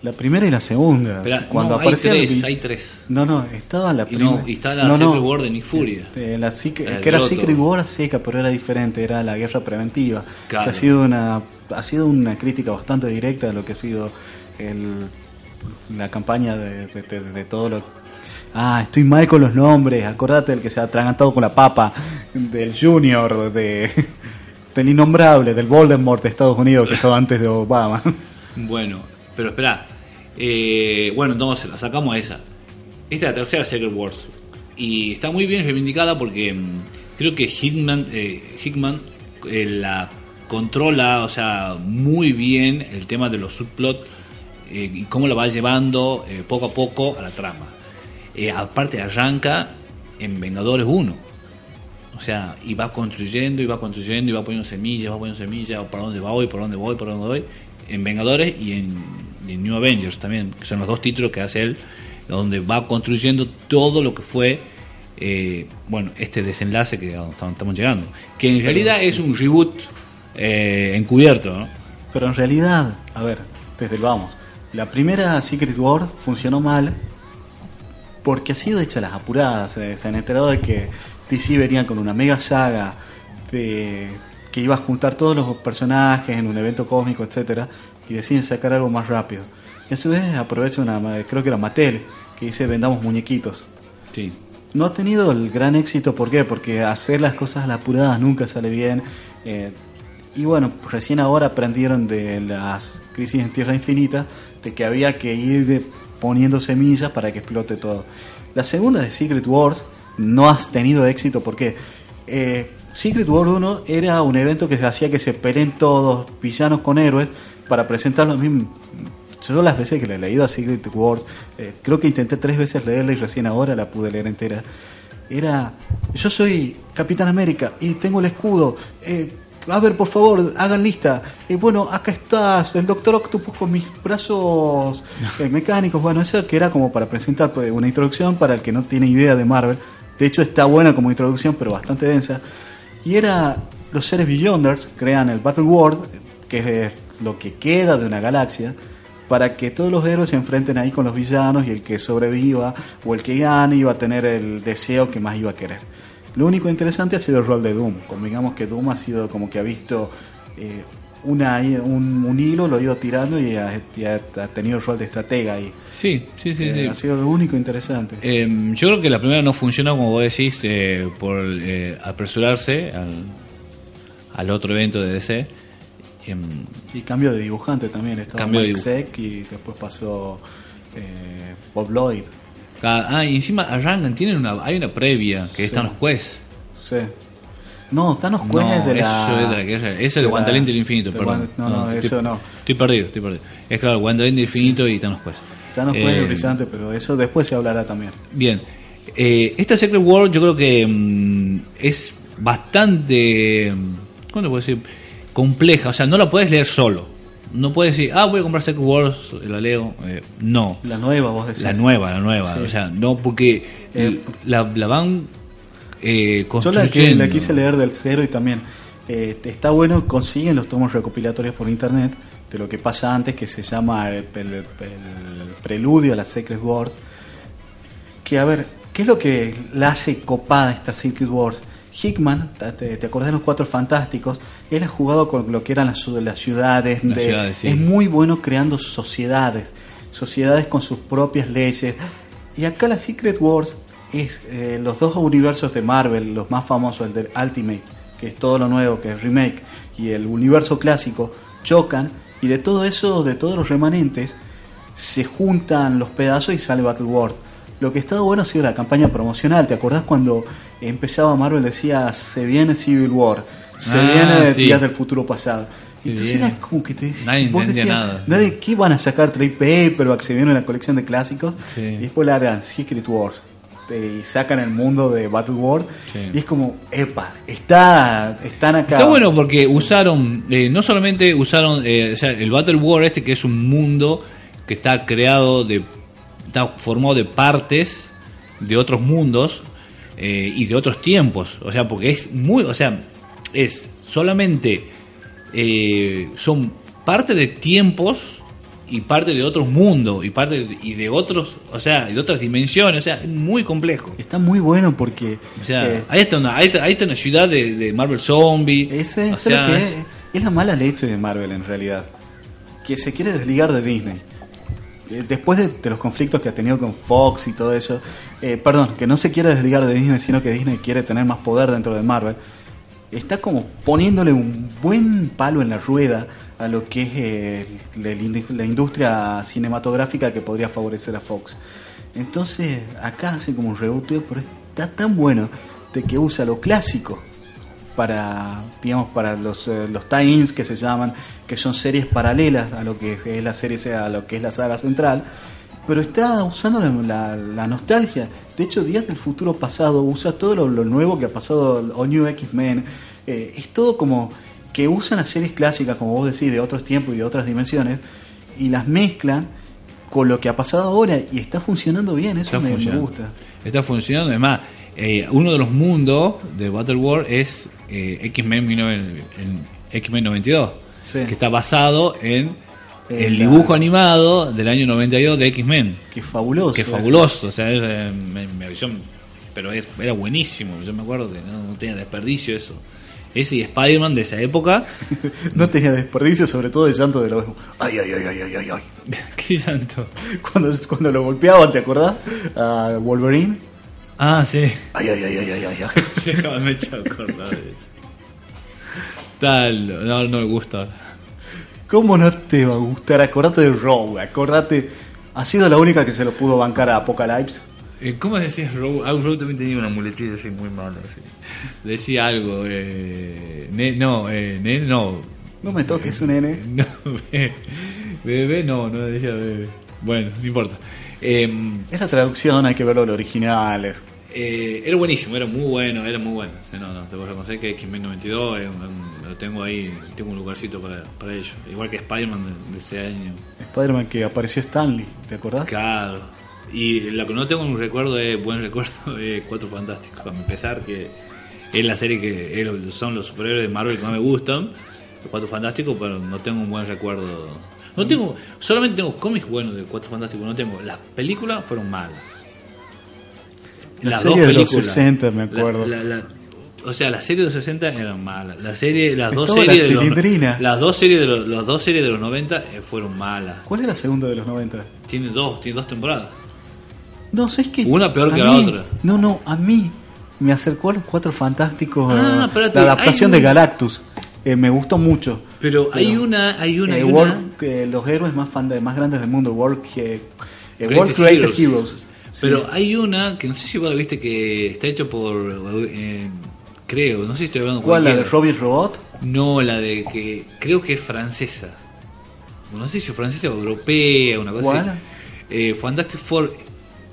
La primera y la segunda. Espera, cuando no, hay aparecía tres, hay tres. No, no, estaba la primera. no, y está la Secret War de Nick Fury. Este, la que era. Secret War seca, pero era diferente, era la guerra preventiva. Claro. Que ha sido una ha sido una crítica bastante directa a lo que ha sido el, la campaña de, de- todo lo Ah, estoy mal con los nombres. Acordate del que se ha atragantado con la papa, del Junior, de, del innombrable, del Voldemort de Estados Unidos que estaba antes de Obama. Bueno, pero espera. Eh, bueno, entonces sacamos a esa. Esta es la tercera Secret Wars. Y está muy bien reivindicada porque mm, creo que Hickman, eh, Hickman eh, la controla, o sea, muy bien el tema de los subplots eh, y cómo la va llevando eh, poco a poco a la trama. Eh, aparte arranca en Vengadores 1. O sea, y va construyendo, y va construyendo, y va poniendo semillas, va poniendo semillas, para dónde voy, por dónde voy, por dónde voy. En Vengadores y en, y en New Avengers también, que son los dos títulos que hace él, donde va construyendo todo lo que fue, eh, bueno, este desenlace que estamos estamos llegando. Que en realidad es un reboot eh, encubierto, ¿no? Pero en realidad, a ver, desde el vamos, la primera Secret War funcionó mal porque ha sido hecha las apuradas. eh, se han enterado de que DC venía con una mega saga de que iba a juntar todos los personajes en un evento cósmico, etcétera, y deciden sacar algo más rápido. Y a su vez aprovecha una, creo que era Mattel, que dice vendamos muñequitos. Sí. No ha tenido el gran éxito, ¿por qué? Porque hacer las cosas a la apurada nunca sale bien. eh, y bueno, recién ahora aprendieron de las crisis en Tierra Infinita, de que había que ir poniendo semillas para que explote todo. La segunda de Secret Wars no has tenido éxito, ¿por qué? Eh, Secret War 1 era un evento que hacía que se peleen todos villanos con héroes para presentar los mismos. Yo las veces que le he leído a Secret Wars, eh, creo que intenté tres veces leerla y recién ahora la pude leer entera. Era, yo soy Capitán América y tengo el escudo. eh, a ver, por favor, hagan lista. Eh, bueno, acá estás, el Doctor Octopus con mis brazos eh, mecánicos. Bueno, eso que era como para presentar pues, una introducción para el que no tiene idea de Marvel. De hecho, está buena como introducción, pero bastante densa. Y era los seres Beyonders crean el Battle World, que es lo que queda de una galaxia, para que todos los héroes se enfrenten ahí con los villanos y el que sobreviva o el que gane iba a tener el deseo que más iba a querer. Lo único interesante ha sido el rol de Doom. Convengamos que Doom ha sido como que ha visto eh, una, un, un hilo, lo ha ido tirando y ha, y ha- ha tenido el rol de estratega ahí. Sí, sí, sí. Eh, sí. Ha sido lo único interesante. Eh, yo creo que la primera no funcionó, como vos decís, eh, por eh, apresurarse al, al otro evento de DC. Em, Y cambio de dibujante también. Estaba Cambio Mike y después pasó eh, Bob Lloyd. Ah, y encima arrancan, tienen una, hay una previa que están los jueces. Sí. No, Thanos No, Quest es de la... eso es de la. Eso es de del Infinito, de perdón. No, no, estoy- eso no. Estoy perdido, estoy perdido. Es claro, Guantelete del Infinito y Thanos Quest. Thanos Quest Eh, es brillante, pero eso después se hablará también. Bien. Eh, esta Secret World yo creo que mm, es bastante, mm, ¿cómo te puedo decir? Compleja, o sea, no la puedes leer solo. No puedes decir, ah, voy a comprar Secret Wars, la leo. Eh, no. La nueva, vos decís. La nueva, la nueva. Sí. O sea, no, porque Eh, la, la van eh, Yo construyendo. la, que- la quise leer del cero y también eh, está bueno, consiguen los tomos recopilatorios por internet de lo que pasa antes, que se llama el, el- el preludio a las Secret Wars, que, a ver, ¿qué es lo que la hace copada Star Circuit Wars? Hickman, te, te acordás de los Cuatro Fantásticos, él ha jugado con lo que eran las, las ciudades, Las de- ciudades, sí. es muy bueno creando sociedades, sociedades con sus propias leyes. Y acá la Secret Wars es eh, los dos universos de Marvel, los más famosos, el del Ultimate, que es todo lo nuevo, que es remake, y el universo clásico, chocan, y de todo eso, de todos los remanentes, se juntan los pedazos y sale Battle World. Lo que estaba bueno ha sido la campaña promocional. ¿Te acordás cuando empezaba Marvel decía se viene Civil War, se Ah, viene sí. Días del Futuro Pasado? Se Entonces viene. era como que te Nadie vos decías, nada. nadie, ¿qué van a sacar trade paperback? Se viene una colección de clásicos Sí. y después la hagan Secret Wars y sacan el mundo de Battle World Sí. y es como, epa, está, están acá. Está bueno porque usaron, eh, no solamente usaron eh, o sea, el Battle War este, que es un mundo que está creado de, está formado de partes de otros mundos eh, y de otros tiempos. O sea, porque es muy, o sea, es solamente, eh, son parte de tiempos y parte de otros mundos y parte de, y de otros, o sea, y de otras dimensiones. O sea, es muy complejo. Está muy bueno porque O sea, eh, ahí, está una, ahí, está, ahí está una ciudad de, de Marvel Zombie. Ese o sea, que es, es la mala leche de Marvel en realidad. Que se quiere desligar de Disney. Eh, Después de, los conflictos que ha tenido con Fox y todo eso, eh, perdón, que no se quiere desligar de Disney, sino que Disney quiere tener más poder dentro de Marvel, está como poniéndole un buen palo en la rueda a lo que es eh, la industria cinematográfica que podría favorecer a Fox. Entonces, acá hace como un reboteo, pero está tan bueno de que usa lo clásico para digamos para los eh, los tie-ins que se llaman que son series paralelas a lo que es la serie a lo que es la saga central pero está usando la, la- la nostalgia. De hecho Días del Futuro Pasado usa todo lo, lo nuevo que ha pasado o New X-Men eh, es todo como que usan las series clásicas como vos decís de otros tiempos y de otras dimensiones y las mezclan con lo que ha pasado ahora y está funcionando bien eso Está me, gusta Está funcionando. Además, eh, uno de los mundos de Battle War es eh, X-Men 19 en X-Men 92, Sí. que está basado en el la- dibujo animado del año 92 de X-Men, que fabuloso que fabuloso. O sea, es, eh, me, me avisó, pero es- era buenísimo. Yo me acuerdo que no, no tenía desperdicio eso. Ese y Spider-Man de esa época. No tenía desperdicio, sobre todo el llanto de los. Ay, ay, ay, ay, ay, ay, ay. ¿Qué tanto? Cuando, cuando lo golpeaban, ¿te acordás? A Wolverine. Ah, sí. Ay, ay, ay, ay, ay, ay, ay. Sí, me he hecho acordar de eso. Tal, no, no me gusta. ¿Cómo no te va a gustar? Acordate de Rogue, acordate. Ha sido la única que se lo pudo bancar a Apocalypse. Eh, ¿Cómo decías? Ah, Rogue también tenía una muletilla así muy mala. así. Decía algo. Eh, ne- no, eh, ne- no. No me toques, nene. No, be- bebé, no, no decía bebé. Bueno, no importa. Eh, Es la traducción, hay que verlo en original. eh, era buenísimo, era muy bueno, era muy bueno. No, no, te voy a reconocer que X-Men 92 es un- un- lo tengo ahí, tengo un lugarcito para, para ello. Igual que Spider-Man de, de ese año. Spider-Man que apareció Stanley, ¿te acordás? Claro. Y lo que no tengo un recuerdo es buen recuerdo es Cuatro Fantásticos. A pesar que es la serie que son los superhéroes de Marvel que más me gustan, los Cuatro Fantásticos, pero no tengo un buen recuerdo. No tengo, solamente tengo cómics buenos de Cuatro Fantásticos, no tengo. Las películas fueron malas. La serie de los 60, me acuerdo. La- o sea, las series de los 60 eran malas. La serie, las dos Estaba la series de los, las dos series de los, las dos series de los 90 eh, fueron malas. ¿Cuál es la segunda de los 90? Tiene dos, tiene dos temporadas. No, es que. Una peor que la otra. No, no, a mí me acercó a los cuatro fantásticos. Ah, eh, espérate, la adaptación de Galactus. Eh, me gustó mucho. Pero hay una, hay una, Eh, hay una- los héroes más, fan de- más grandes del mundo, World, eh, World Created Heroes. Heroes. Sí. Pero hay una que no sé si vos la viste que está hecho por, creo, no sé si estoy hablando ¿Cuál? ¿La de. Robbie Robot? No, la de que creo que es francesa. No sé si es francesa o europea, una cosa ¿Cuál? así. Fantastic Four,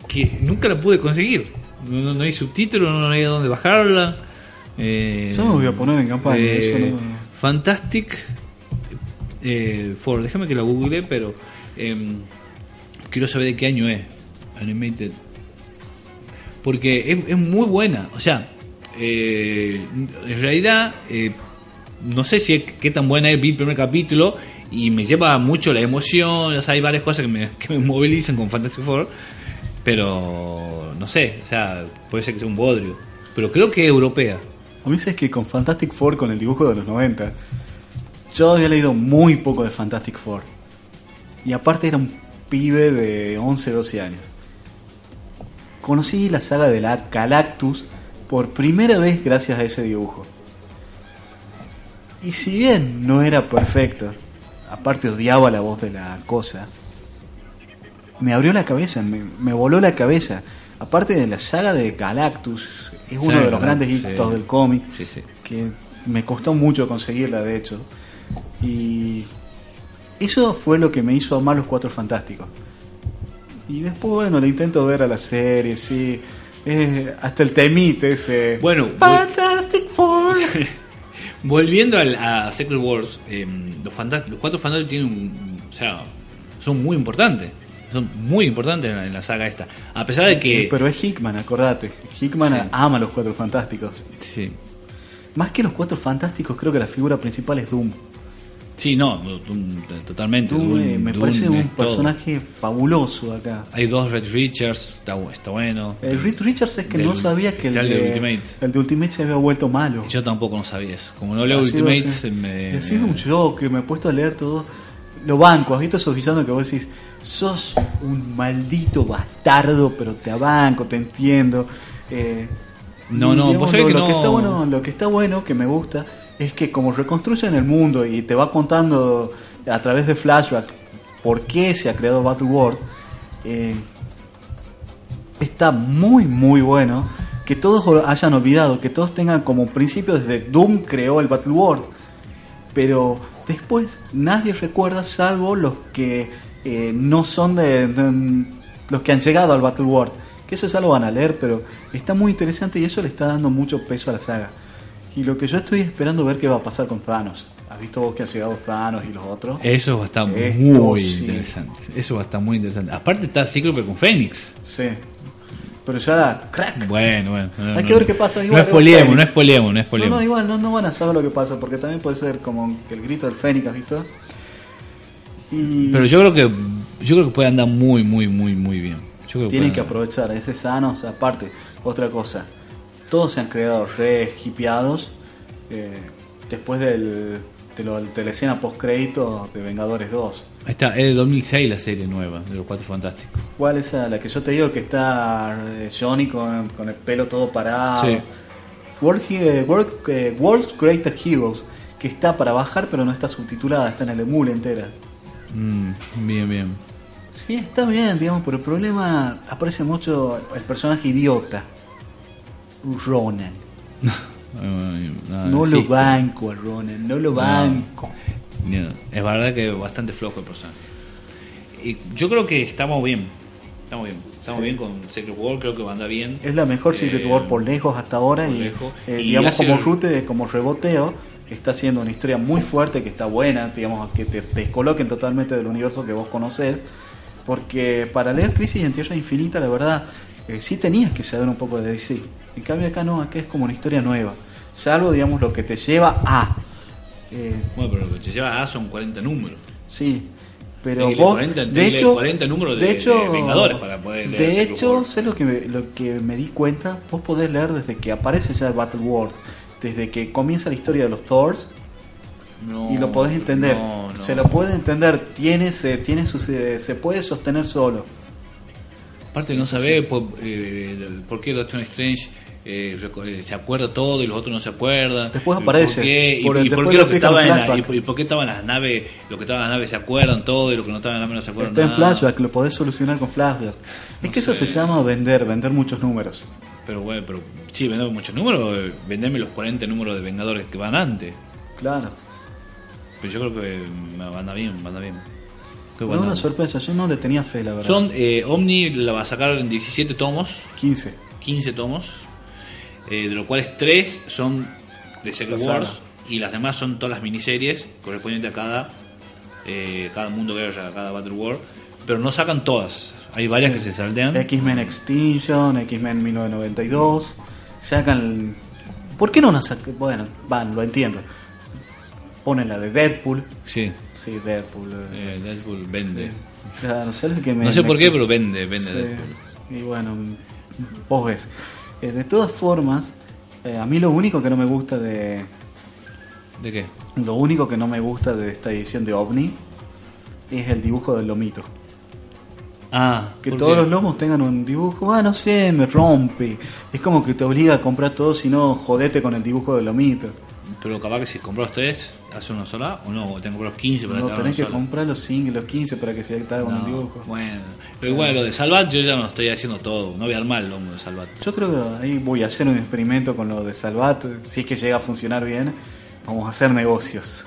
que nunca la pude conseguir. No, no- no hay subtítulos, no hay dónde bajarla. Eh, Yo me voy a poner en campaña, eh, eso no- Fantastic eh, Four, déjame que la google, pero em, quiero saber de qué año es. Animated. Porque es, es muy buena. O sea, eh, en realidad, eh, no sé si es, qué tan buena es. Vi el primer capítulo y me lleva mucho la emoción. O sea, hay varias cosas que me, que me movilizan con Fantastic Four. Pero no sé, o sea, puede ser que sea un bodrio. Pero creo que es europea. A mí es que con Fantastic Four, con el dibujo de los 90, yo había leído muy poco de Fantastic Four. Y aparte era un pibe de 11, 12 años. Conocí la saga de la Galactus por primera vez gracias a ese dibujo. Y si bien no era perfecto, aparte odiaba la voz de la cosa, me abrió la cabeza, me, me voló la cabeza. Aparte de la saga de Galactus, es uno Sí, de los grandes sí. hitos del cómic Sí, que me costó mucho conseguirla de hecho y eso fue lo que me hizo amar los cuatro fantásticos y después bueno le intento ver a la serie sí eh, hasta el temite ese Bueno, Fantastic Four Volviendo al- a Secret Wars, eh, los, los cuatro fantásticos tienen un, o sea, son muy importantes. Son muy importantes en la, en la saga esta. A pesar de que. pero es Hickman acordate Hickman Sí. ama a los cuatro fantásticos Sí, más que los cuatro fantásticos creo que la figura principal es Doom sí no, Doom, totalmente. Doom, Doom- eh, me parece un todo. personaje fabuloso acá Hay dos Red Richards, está, bu- está bueno. el Reed Richards es que Del- no sabía que el el de Ultimate. el de Ultimate se había vuelto malo Yo tampoco no sabía eso. Como no leo Ha sido Ultimate, se me. Y ha sido un shock, me he puesto a leer todo. Lo banco, has visto esos villanos que vos decís, sos un maldito bastardo, pero te banco, te entiendo. Eh, No, no, digamos, vos lo, que lo no- que está bueno, lo que está bueno, que me gusta, es que como reconstruyen el mundo y te va contando a través de flashback por qué se ha creado Battle World, eh, está muy muy bueno que todos hayan olvidado, que todos tengan como principio desde Doom creó el Battle World, pero después nadie recuerda salvo los que eh, no son de, de- los que han llegado al Battle World, que eso ya lo van a leer, pero está muy interesante y eso le está dando mucho peso a la saga. Y lo que yo estoy esperando ver qué va a pasar con Thanos. ¿Has visto vos que ha llegado Thanos y los otros? Eso va a estar Esto muy sí. interesante. Eso va a estar muy interesante. Aparte está Cíclope con Fénix. Sí. Pero ya era crack. Bueno, bueno. no, Hay no, que ver qué pasa, No igual, espoliemos, Fénix. no espoliemos, no No, espoliemos. no, igual no, no van a saber lo que pasa, porque también puede ser como que el grito del Fénix, ¿has visto? Y Pero yo creo que yo creo que puede andar muy, muy, muy, muy bien. Yo creo tienen que aprovechar ese Thanos. Aparte, otra cosa, todos se han creado re hipeados eh, después del, de, lo- de la escena post crédito de Vengadores 2. Ahí está, es de 2006 la serie nueva de los Cuatro Fantásticos. ¿Cuál es la que yo te digo que está eh, Johnny con, con el pelo todo parado? Sí. World, World, eh, World's Greatest Heroes, que está para bajar pero no está subtitulada, está en el emule entera. Mm, bien, bien. Sí, está bien, digamos, pero el problema aparece mucho el personaje idiota. Ronan. No lo banco a Ronan, no lo banco. No, Es verdad que es bastante flojo el personaje. Y yo creo que estamos bien. Estamos bien. Estamos bien con Secret World, creo que va a andar bien. Es la mejor Secret Eh, War por lejos hasta ahora por y, lejos. eh, Y digamos como el- rute, como reboteo, está haciendo una historia muy fuerte que está buena, digamos que te descoloquen totalmente del universo que vos conocés, porque para leer Crisis en Tierra Infinita, la verdad, eh, sí tenías que saber un poco de DC. En cambio acá no, acá es como una historia nueva, salvo digamos lo que te lleva a... eh, Bueno, pero lo que te lleva a son 40 números. Sí, pero vos, 40, hay que de hecho, 40 números de- de hecho, de Vengadores para poder leer de Secret hecho, sé lo que me, lo que me di cuenta, vos podés leer desde que aparece ya el Battle World, desde que comienza la historia de los Thors No, y lo podés entender, no, no. se lo puede entender, tiene, se, tiene su, se, se puede sostener solo. Aparte no sabe por, eh, por qué Doctor Strange eh, eh, se acuerda todo y los otros no se acuerdan. Después aparece, ¿Por qué, y, por- y después por qué lo lo que explican estaba en en la- y, flashback. por- y por qué estaban las naves, lo que estaban en las naves se acuerdan todo y lo que no estaban en las naves no se acuerdan Está en nada. flashback, lo podés solucionar con flashback. Es No que eso se llama vender, vender muchos números. Pero bueno, pero sí, vendemos muchos números, vendeme los 40 números de Vengadores que van antes. Claro. Pero yo creo que mm, anda bien, anda bien. Qué Fue bueno. una sorpresa, yo no le tenía fe, la verdad. Son, eh, Omni la va a sacar en 17 tomos, 15. 15 tomos, eh, de los cuales 3 son de Secret La Wars saga. y las demás son todas las miniseries correspondientes a cada, eh, cada mundo guerra, a cada Battle War, pero no sacan todas. Hay varias que se saltean. X-Men Extinction, X-Men 1992. Sacan. ¿Por qué no la sacan? Bueno, van, lo entiendo. Ponen la de Deadpool. Sí, Sí, Deadpool. eh. eh, Deadpool vende. Claro, ¿sabes lo que me- No sé me- por qué, pero vende, vende Sí. Deadpool. Y bueno, vos ves. Eh, de todas formas, eh, a mí lo único que no me gusta de. ¿De qué? Lo único que no me gusta de esta edición de OVNI es el dibujo del lomito. Ah, Que ¿por todos qué? los lomos tengan un dibujo, ah, no sé, me rompe. Es como que te obliga a comprar todo, si no, jodete con el dibujo del lomito. Pero capaz que si compras tres, hace una sola o no, tengo que comprar 15 para No, tenés que sola. comprar los 5 los 15 para que se haga un No, dibujo. Bueno, pero igual lo de Salvat yo ya no estoy haciendo todo, no voy a armar el lomo de Salvat. Yo creo que ahí voy a hacer un experimento con lo de Salvat. Si es que llega a funcionar bien, vamos a hacer negocios.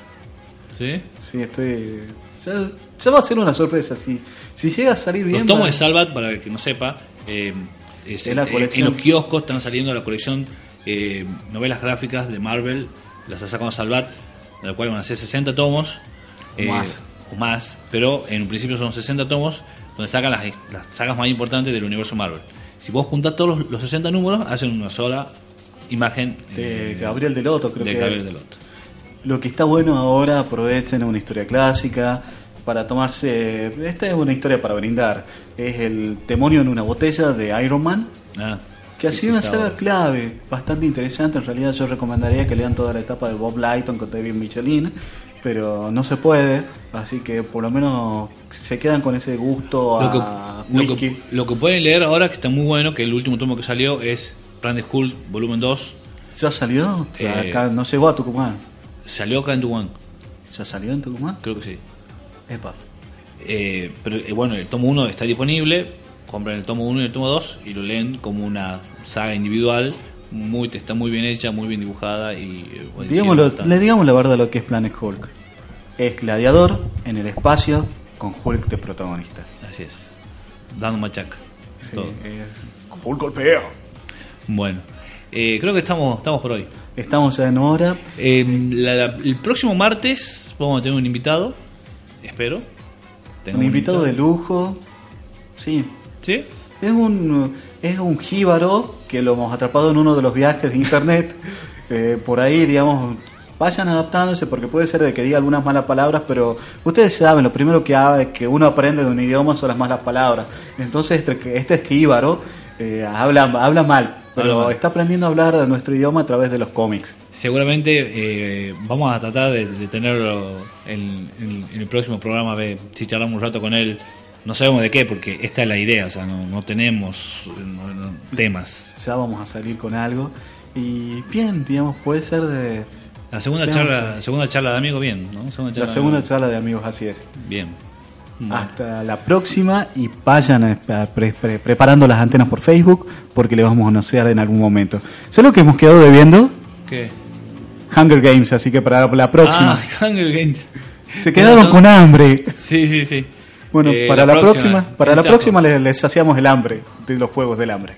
¿Sí? Sí, estoy. Ya, ya va a ser una sorpresa. Si, si llega a salir bien. Los tomos va- de Salvat, para el que no sepa, eh, es- Es la eh, en los kioscos están saliendo la colección eh, novelas gráficas de Marvel, las ha sacado Salvat, de la cual van a ser 60 tomos. O más. O más, pero en un principio son 60 tomos donde sacan las, las sagas más importantes del universo Marvel. Si vos juntás todos los, los 60 números, hacen una sola imagen de Gabriel Deloto, creo de que Gabriel es. Delotto. Lo que está bueno ahora, aprovechen una historia clásica para tomarse. Esta es una historia para brindar. Es el demonio en una botella de Iron Man. Ah, Que ha sido una saga clave, bastante interesante. En realidad, yo recomendaría que lean toda la etapa de Bob Lighton con David Michelin, pero no se puede. Así que por lo menos se quedan con ese gusto Lo que, a lo, que, lo que pueden leer ahora, que está muy bueno, que el último tomo que salió es Brand Hulk volumen 2. ¿Ya salió? O sea, Eh, acá no llegó a Tucumán. Salió acá en Tucumán, ¿Ya salió en Tucumán? creo que sí. Epa. Eh, pero eh, bueno, el tomo 1 está disponible, compran el tomo 1 y el tomo 2 y lo leen como una saga individual, muy está muy bien hecha, muy bien dibujada y eh, bueno, Digámoslo, le digamos la verdad lo que es Planet Hulk. Es gladiador en el espacio con Hulk de protagonista. Así es. Dando machaca. Sí, todo. es- Hulk golpea. Bueno, eh, creo que estamos estamos por hoy. Estamos ya en hora. Eh, la- la- el próximo martes vamos a tener un invitado, espero. Un invitado de lujo. Sí, ¿Sí? Es un, es un jíbaro que lo hemos atrapado en uno de los viajes de internet. Eh, por ahí, digamos, vayan adaptándose porque puede ser de que diga algunas malas palabras, pero ustedes saben, lo primero que, que uno aprende de un idioma son las malas palabras. Entonces, este, que- este jíbaro eh, habla, habla mal, pero Habla mal. está aprendiendo a hablar de nuestro idioma a través de los cómics. Seguramente eh, vamos a tratar de, de tenerlo en, en- en el próximo programa, a ver si charlamos un rato con él. No sabemos de qué, porque esta es la idea, o sea, no, no tenemos no- no- temas. Ya vamos a salir con algo. Y bien, digamos, puede ser de La segunda charla, eh, segunda charla de amigo, bien, ¿no? Segunda charla la segunda charla de amigos, así es. Bien. Bueno. Hasta la próxima y vayan pre- pre- preparando las antenas por Facebook porque le vamos a anunciar en algún momento. ¿Sabes lo que hemos quedado debiendo? ¿Qué? Hunger Games, así que para la próxima. Ah, Hunger Games. Se quedaron con hambre. Sí, sí, sí. Bueno, Eh, para la, próxima, para la próxima les, les saciamos el hambre de los juegos del hambre.